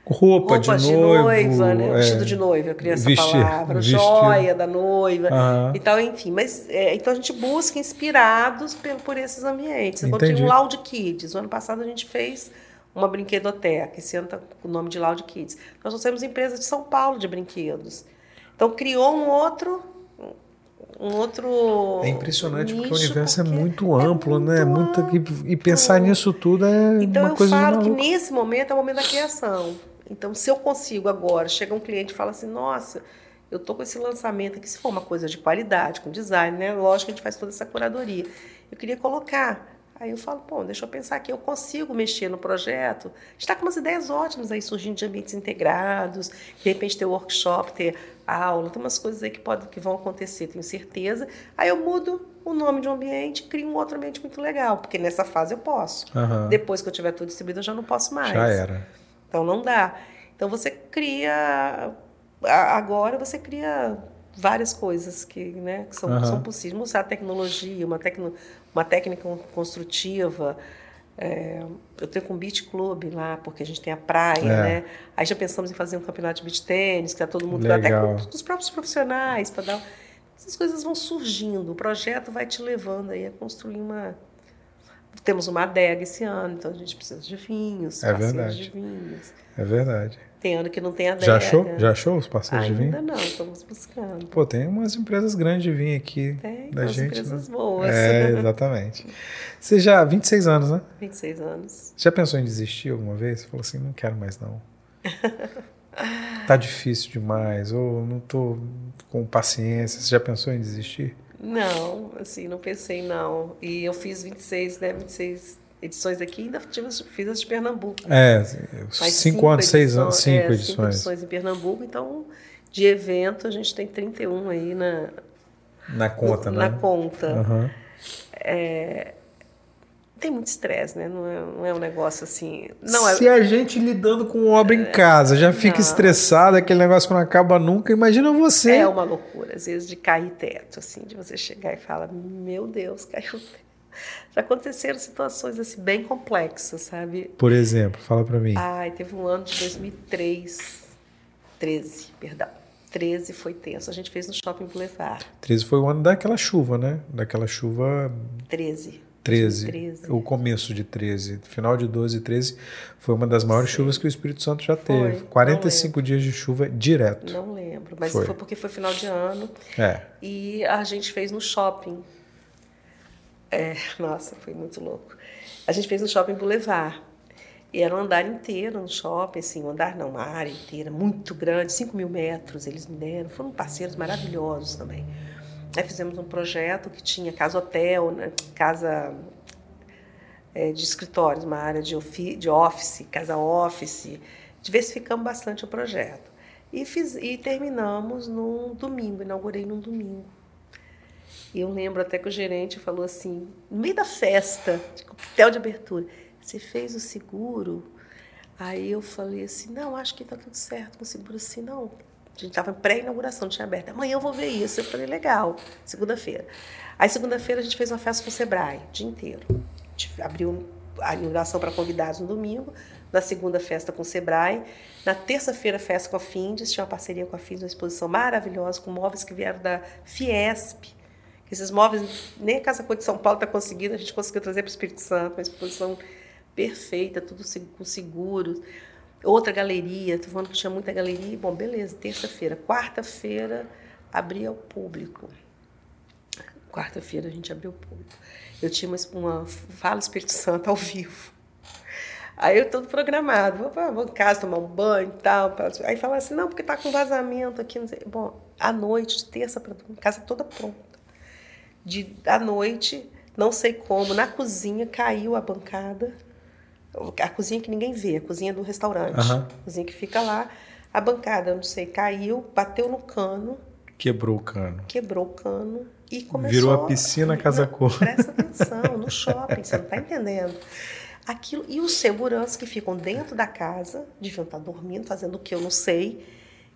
Roupa, roupas de noivo. noiva, né? é, Vestido de noiva, eu queria essa vestir- palavra. vestido. Joia da noiva Aham. e tal, enfim. Mas, é, então, a gente busca inspirados por, por esses ambientes. Então, Entendi. tinha um Loud Kids. O ano passado a gente fez uma brinquedoteca. Esse ano está com o nome de Loud Kids. Nós temos empresa de São Paulo de brinquedos. Então, criou um outro... Um outro É impressionante porque o nicho, universo é porque muito amplo, né? muito Muito, e pensar nisso tudo é então uma eu coisa de falo que nesse momento é o momento da criação. Então, se eu consigo agora, chega um cliente e fala assim, nossa, eu tô com esse lançamento aqui, se for uma coisa de qualidade, com design, né? Lógico que a gente faz toda essa curadoria. Eu queria colocar. Aí eu falo, bom, deixa eu pensar aqui, eu consigo mexer no projeto. A gente está com umas ideias ótimas aí surgindo de ambientes integrados, de repente ter workshop, ter aula, tem umas coisas aí que, pode, que vão acontecer, tenho certeza. Aí eu mudo o nome de um ambiente, crio um outro ambiente muito legal, porque nessa fase eu posso. Aham. Depois que eu tiver tudo distribuído, eu já não posso mais. Já era. Então não dá. Então você cria. Agora você cria várias coisas que, né, que são, Aham. são possíveis. Mostrar tecnologia, uma, tecno, uma técnica construtiva. É, eu tenho com o Beach Club lá, porque a gente tem a praia, É. né? Aí já pensamos em fazer um campeonato de beach tênis, que tá todo mundo até Legal. com os próprios profissionais para dar. Essas coisas vão surgindo. O projeto vai te levando aí a construir uma. Temos uma adega esse ano, então a gente precisa de vinhos, É verdade. de vinhos. É verdade. Tem ano que não tem adega. Já achou? Já achou os parceiros de vinho? Ainda não, estamos buscando. Pô, tem umas empresas grandes de vinho aqui Tem da umas gente. empresas né? boas. É, exatamente. Você já, 26 anos, né? 26 anos. Já pensou em desistir alguma vez? Você falou assim, não quero mais não. tá difícil demais, ou não tô com paciência. Você já pensou em desistir? Não, assim, não pensei não. E eu fiz 26, né, 26 edições aqui, ainda tive, fiz as de Pernambuco. É, Mais cinco, anos, seis anos, cinco é, edições. Cinco edições em Pernambuco, então de evento a gente tem 31 aí na, Na conta, na né? conta. Aham. Tem muito estresse, né? Não é, não é, um negócio assim. Não Se é... a gente lidando com obra em casa já fica não. estressada, aquele negócio que não acaba nunca, imagina você. É uma loucura, às vezes, de cair teto, assim, de você chegar e falar: Meu Deus, caiu teto. Já aconteceram situações assim bem complexas, sabe? Por exemplo, fala para mim. Ai, teve um ano de 2003, 13, perdão. 13 foi tenso. A gente fez no Shopping Boulevard. 13 foi o ano daquela chuva, né? Daquela chuva. 13. 13, 13. O começo de 13. Final de 12 e 13 foi uma das maiores Sim. chuvas que o Espírito Santo já teve. Foi, 45 dias de chuva direto. Não lembro, mas foi. foi. porque foi final de ano. É. E a gente fez no shopping. É, nossa, foi muito louco. A gente fez no Shopping Boulevard. E era um andar inteiro no shopping, assim, um andar não, uma área inteira, muito grande, 5 mil metros eles me deram. Foram parceiros maravilhosos também. Fizemos um projeto que tinha casa hotel, né, casa é, de escritórios, uma área de, ofi de office, casa office. Diversificamos bastante o projeto. E, fiz, e terminamos num domingo, inaugurei num domingo. E eu lembro até que o gerente falou assim, no meio da festa, de coquetel de abertura, você fez o seguro? Aí eu falei assim, não, acho que está tudo certo com o seguro assim, não. A gente estava pré-inauguração, tinha aberto. Amanhã eu vou ver isso. Eu falei, legal, segunda-feira. Aí segunda-feira a gente fez uma festa com o Sebrae, o dia inteiro. A gente abriu a inauguração para convidados no domingo, na segunda festa com o Sebrae, na terça-feira festa com a Findes, tinha uma parceria com a Findes, uma exposição maravilhosa, com móveis que vieram da Fiesp, esses móveis, nem a Casa Cor de São Paulo está conseguindo, a gente conseguiu trazer para o Espírito Santo, uma exposição perfeita, tudo com seguros. Outra galeria, estou falando que tinha muita galeria. Bom, beleza, terça-feira. Quarta-feira, abria ao público. Quarta-feira a gente abriu o público. Eu tinha uma, uma Fala Espírito Santo ao vivo. Aí eu todo programado, vou, em casa tomar um banho e tal. Aí fala assim, não, porque tá com vazamento aqui. Não sei. Bom, à noite, de terça para casa toda pronta. De, à noite, não sei como, na cozinha caiu a bancada a cozinha que ninguém vê, a cozinha do restaurante. Uhum. A cozinha que fica lá. A bancada, não sei, caiu, bateu no cano. Quebrou o cano. Quebrou o cano e começou. Virou a piscina Casa Cor. Presta atenção, no shopping, você não está entendendo. Aquilo, e os seguranças que ficam dentro da casa, deviam estar dormindo, fazendo o que eu não sei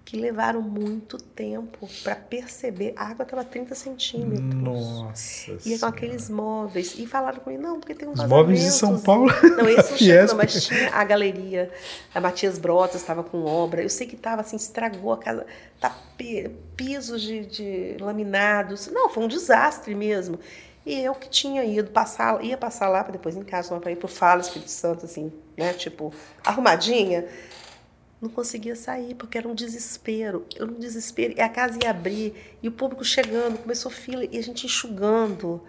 que levaram muito tempo para perceber. A água estava 30 centímetros. Nossa. E com aqueles móveis. E falaram comigo, não, porque tem uns Os móveis de São Paulo. Não, esse não não, mas tinha a galeria. A Matias Brotas estava com obra. Eu sei que estava assim, estragou a casa. Tá, pisos de, de laminados. Não, foi um desastre mesmo. E eu que tinha ido passar, ia passar lá para depois em casa, para ir para o Fala Espírito Santo, assim, né? Tipo, arrumadinha não conseguia sair, porque era um desespero. Era um desespero. E a casa ia abrir, e o público chegando, começou fila, e a gente enxugando.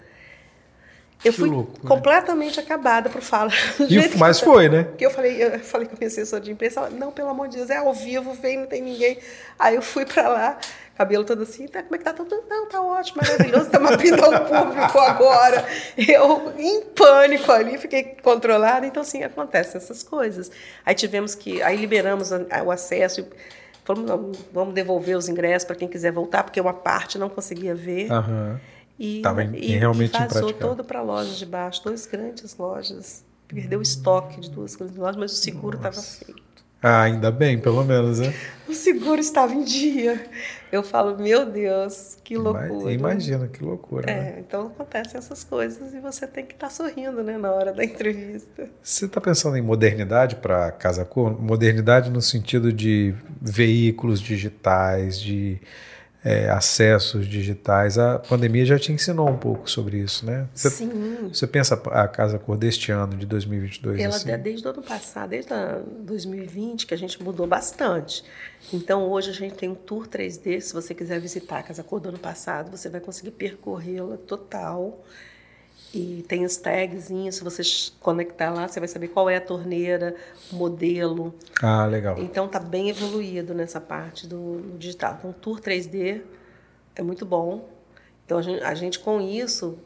Eu que fui louco, completamente né? acabada por fala. E, mas foi, né? Porque eu falei, eu falei com a minha assessora de imprensa, ela, não, pelo amor de Deus, é ao vivo, vem, não tem ninguém. Aí eu fui para lá, cabelo todo assim, tá, como é que tá tudo? Não, tá ótimo, maravilhoso, estamos abrindo ao público agora. Eu, em pânico ali, fiquei controlada. Então, assim, acontecem essas coisas. Aí tivemos que, aí liberamos o acesso, falamos, vamos devolver os ingressos para quem quiser voltar, porque uma parte não conseguia ver. Uhum. E, Tava em, e, realmente e vazou todo para lojas de baixo, duas grandes lojas. Perdeu o estoque de duas grandes lojas, mas o seguro estava feito. Ah, ainda bem, pelo menos, né? O seguro estava em dia. Eu falo, meu Deus, que loucura. Imagina, que loucura. É, né? então acontecem essas coisas e você tem que estar tá sorrindo, né, na hora da entrevista. Você está pensando em modernidade para Casa Cor? Modernidade no sentido de veículos digitais, de é, acessos digitais. A pandemia já te ensinou um pouco sobre isso, né? Você, Sim. Você pensa a Casa Cor deste ano, de 2022? Ela, assim? desde o ano passado, desde 2020, que a gente mudou bastante. Então, hoje a gente tem um tour 3D. Se você quiser visitar a Casa Cor do ano passado, você vai conseguir percorrê-la total e tem os tagzinhos, se você conectar lá, você vai saber qual é a torneira, o modelo. Ah, legal. Então tá bem evoluído nessa parte do, do digital. Então, Tour 3D é muito bom. Então a gente, a gente com isso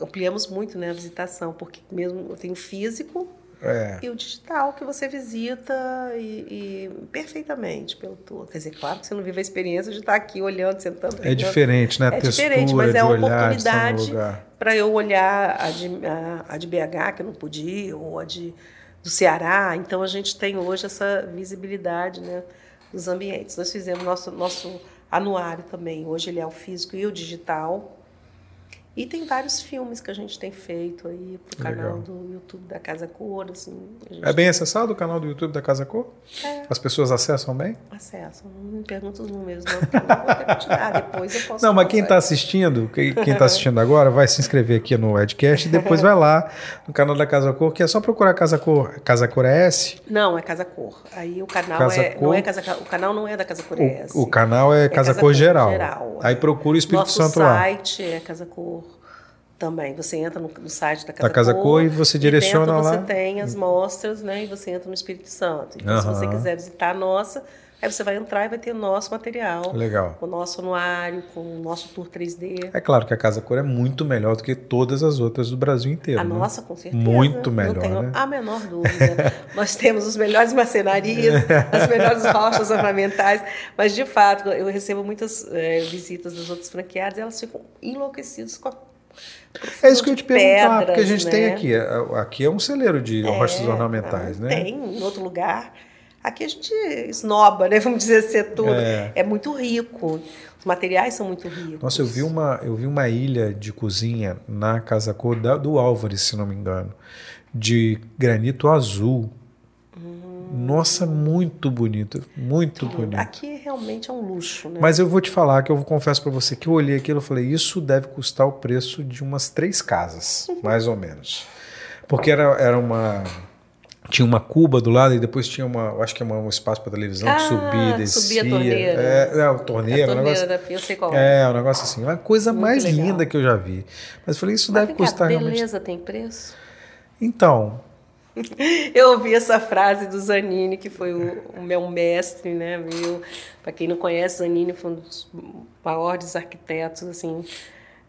ampliamos muito né, a visitação, porque mesmo eu tenho físico, É. E o digital que você visita e, e perfeitamente pelo todo. Quer dizer, claro que você não vive a experiência de estar aqui olhando, sentando. É diferente, né? É textura diferente, mas é uma olhar, oportunidade para eu olhar a de, a, a de BH, que eu não podia, ou a de, do Ceará. Então, a gente tem hoje essa visibilidade né, dos ambientes. Nós fizemos nosso, nosso anuário também. Hoje ele é o físico e o digital. E tem vários filmes que a gente tem feito aí pro canal Legal. do YouTube da Casa Cor. Assim, É bem acessado o canal do YouTube da Casa Cor? É. As pessoas acessam bem? acesso. Não me pergunta os números, não, porque eu não vou ter que tirar. Depois eu posso. Não, mas quem está assistindo, quem está assistindo agora, vai se inscrever aqui no Edcast e depois vai lá no canal da Casa Cor, que é só procurar Casa Cor, Casa Cor é S. Não, é Casa Cor. Aí o canal Casa é, Cor. não é Casa O canal não é da Casa Cor é O, o canal é, Casa, Cor, geral. Aí procura o Espírito Nosso Santo lá. site é Casa Cor também. Você entra no, no site da Casa, Da Casa Cor e você direciona dentro lá. Você tem as mostras, né? E você entra no Espírito Santo. Então, se você quiser visitar a nossa, aí você vai entrar e vai ter o nosso material. Legal. O nosso anuário, com o nosso tour 3D. É claro que a Casa Cor é muito melhor do que todas as outras do Brasil inteiro. A né? nossa, com certeza. Muito melhor, Não tenho né? a menor dúvida. Nós temos os melhores marcenarias, as melhores rochas ornamentais, mas de fato, eu recebo muitas eh, visitas dos outros franqueados e elas ficam enlouquecidas com a É isso que eu ia te perguntar, porque a pedras, gente tem né? aqui. é- Aqui é um celeiro de É, rochas ornamentais, não, né? Tem, em outro lugar. Aqui a gente esnoba, né? Vamos dizer ser tudo. É. É. muito rico. Os materiais são muito ricos. Nossa, eu vi uma, eu vi uma ilha de cozinha na Casa Cor da- do Álvares, se não me engano, de granito azul. Nossa, muito bonito, muito bonito. Aqui realmente é um luxo, né? Mas eu vou te falar que eu confesso para você que eu olhei aquilo e falei, isso deve custar o preço de umas três casas, mais ou menos. Porque era, era uma. Tinha uma cuba do lado e depois tinha uma. Acho que é um espaço para televisão que Ah, subia, descia. subia a torneira. É, é, o torneira, um torneira negócio. da Pia, eu sei qual é. É, um negócio assim. Uma coisa Muito mais legal. linda que eu já vi. Mas eu falei, isso Mas deve vem cá, custar realmente. beleza tem preço? Então, Eu ouvi essa frase do Zanini, que foi o, o meu mestre, né? Meu, para quem não conhece, Zanini foi um dos maiores arquitetos, assim,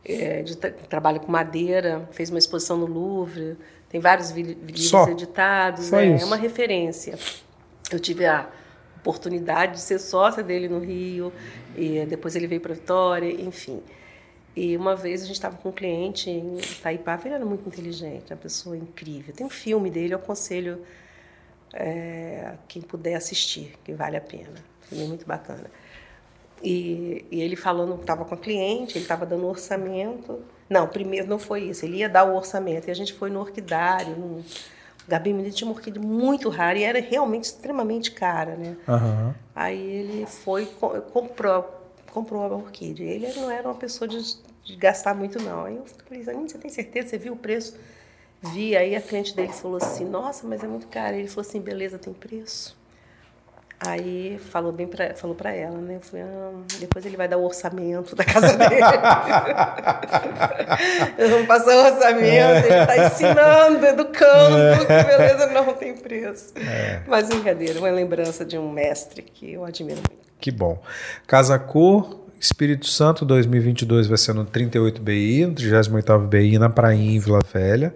é, de tra trabalho com madeira, fez uma exposição no Louvre, tem vários livros Só? editados, Só né? é uma referência. Eu tive a oportunidade de ser sócia dele no Rio, e depois ele veio para Vitória, enfim. E uma vez a gente estava com um cliente em Itaipava, ele era muito inteligente, uma pessoa incrível. Tem um filme dele, eu aconselho é, quem puder assistir, que vale a pena. Filme muito bacana. E, e ele falando, estava com a cliente, ele estava dando orçamento. Não, primeiro não foi isso, ele ia dar o orçamento. E a gente foi no orquidário, num, o Gabi Menino tinha uma orquídea muito rara e era realmente extremamente cara, né? aham. Aí ele foi co- comprou, comprou a orquídea. Ele não era uma pessoa de, de gastar muito, não. Aí eu falei, você tem certeza? Você viu o preço? Vi. Aí a cliente dele falou assim, nossa, mas é muito caro. Ele falou assim, beleza, tem preço? Aí falou bem pra, falou para ela, né? Eu falei, ah, depois ele vai dar o orçamento da casa dele. Vamos passar o orçamento, ele está ensinando, educando, que beleza não tem preço. Mas brincadeira, uma lembrança de um mestre que eu admiro muito. Que bom. Casa Cor, Espírito Santo 2022 vai ser no 38 BI, no 38 BI na Prainha em Vila Velha.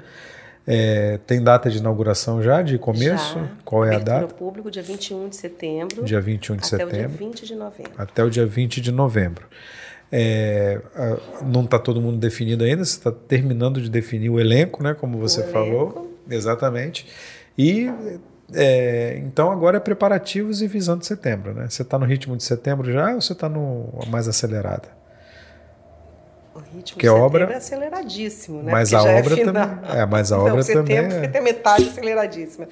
É, tem data de inauguração já, de começo? Já, Qual é a data? público, dia 21 de setembro. Dia 21 de até o dia setembro. 20 de novembro. Até o dia 20 de novembro. É, não está todo mundo definido ainda, você está terminando de definir o elenco, né? Como você elenco. falou. Exatamente. E é, então agora é preparativos e visando setembro, né? Você está no ritmo de setembro já ou você está no mais acelerada? O ritmo Que de setembro obra- é aceleradíssimo, né? Mas Porque a já obra é também- é, mas a Não, obra setembro, também é- porque tem metade aceleradíssima.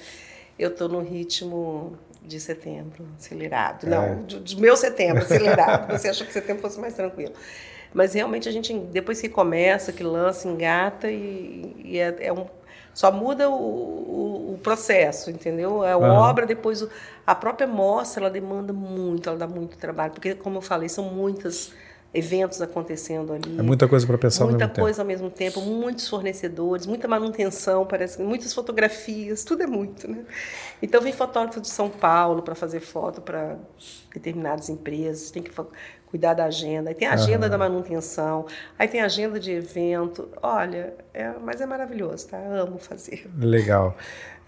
Eu estou no ritmo de setembro acelerado. É. Não, do, do meu setembro acelerado. Você achou que setembro fosse mais tranquilo. Mas realmente a gente, depois que começa, que lança, engata e, e é, é um. Só muda o, o, o processo, entendeu? A Aham. obra, depois a própria mostra, ela demanda muito, ela dá muito trabalho, porque, como eu falei, são muitas eventos acontecendo ali. É muita coisa para pensar muita ao mesmo coisa tempo. ao mesmo tempo, muitos fornecedores, muita manutenção, parece, muitas fotografias, tudo é muito, né? Então vem fotógrafo de São Paulo para fazer foto para determinadas empresas, tem que cuidar da agenda. Aí tem a agenda uhum. da manutenção, aí tem a agenda de evento. Olha, é, mas é maravilhoso, tá? amo fazer. Legal.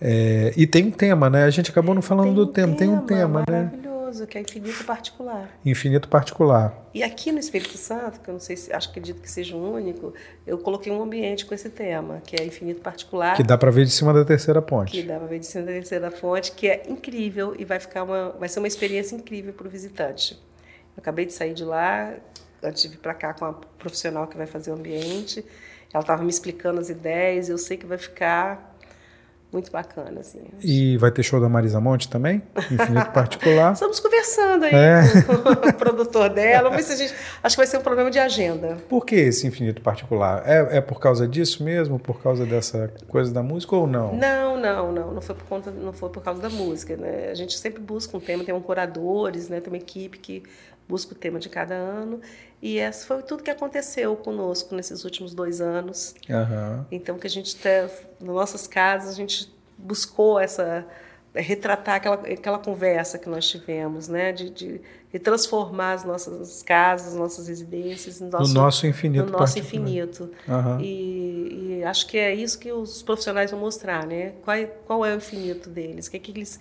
É, e tem um tema, né? A gente acabou não falando tem do tema, tem um tema, né? Maravilhoso, que é infinito particular. Infinito particular. E aqui no Espírito Santo, que eu não sei se acho acredito que seja o único, eu coloquei um ambiente com esse tema, que é infinito particular. Que dá para ver de cima da terceira ponte. Que dá para ver de cima da terceira ponte, que é incrível e vai ficar uma, vai ser uma experiência incrível para o visitante. Eu acabei de sair de lá, antes de vir para cá com a profissional que vai fazer o ambiente. Ela estava me explicando as ideias, eu sei que vai ficar muito bacana. Assim. E vai ter show da Marisa Monte também? Infinito Particular? Estamos conversando aí é. com o produtor dela. Mas a gente, acho que vai ser um problema de agenda. Por que esse Infinito Particular? É, é por causa disso mesmo? Por causa dessa coisa da música ou não? Não, não, não. Não foi por, conta, não foi por causa da música. Né? A gente sempre busca um tema, tem um curadores, né? tem uma equipe que busca o tema de cada ano. E essa foi tudo que aconteceu conosco nesses últimos dois anos. Uhum. Então, que a gente, tá, nas nossas casas, a gente buscou essa retratar aquela, aquela conversa que nós tivemos, né? De, de, de transformar as nossas casas, nossas residências no nosso, no nosso infinito. No nosso infinito. Uhum. E, e, acho que é isso que os profissionais vão mostrar, né? Qual, qual é o infinito deles? O que, é que eles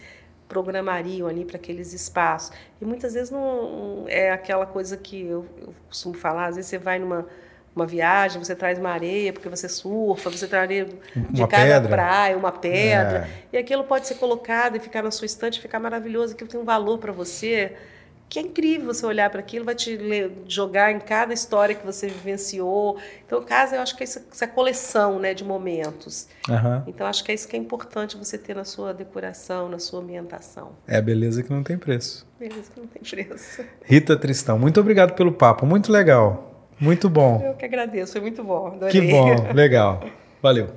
programariam ali para aqueles espaços. E muitas vezes não é aquela coisa que eu, eu, costumo falar, às vezes você vai numa uma viagem, você traz uma areia porque você surfa, você traz areia de uma cada pedra. praia, uma pedra, é. e aquilo pode ser colocado e ficar na sua estante, ficar maravilhoso, aquilo tem um valor para você que é incrível você olhar para aquilo, vai te jogar em cada história que você vivenciou. Então, casa, eu acho que é essa, essa coleção né, de momentos. Uhum. Então, acho que é isso que é importante você ter na sua decoração, na sua ambientação. É a beleza que não tem preço. Beleza que não tem preço. Rita Tristão, muito obrigado pelo papo, muito legal, muito bom. Eu que agradeço, foi muito bom. Adorei. Que bom, legal. Valeu.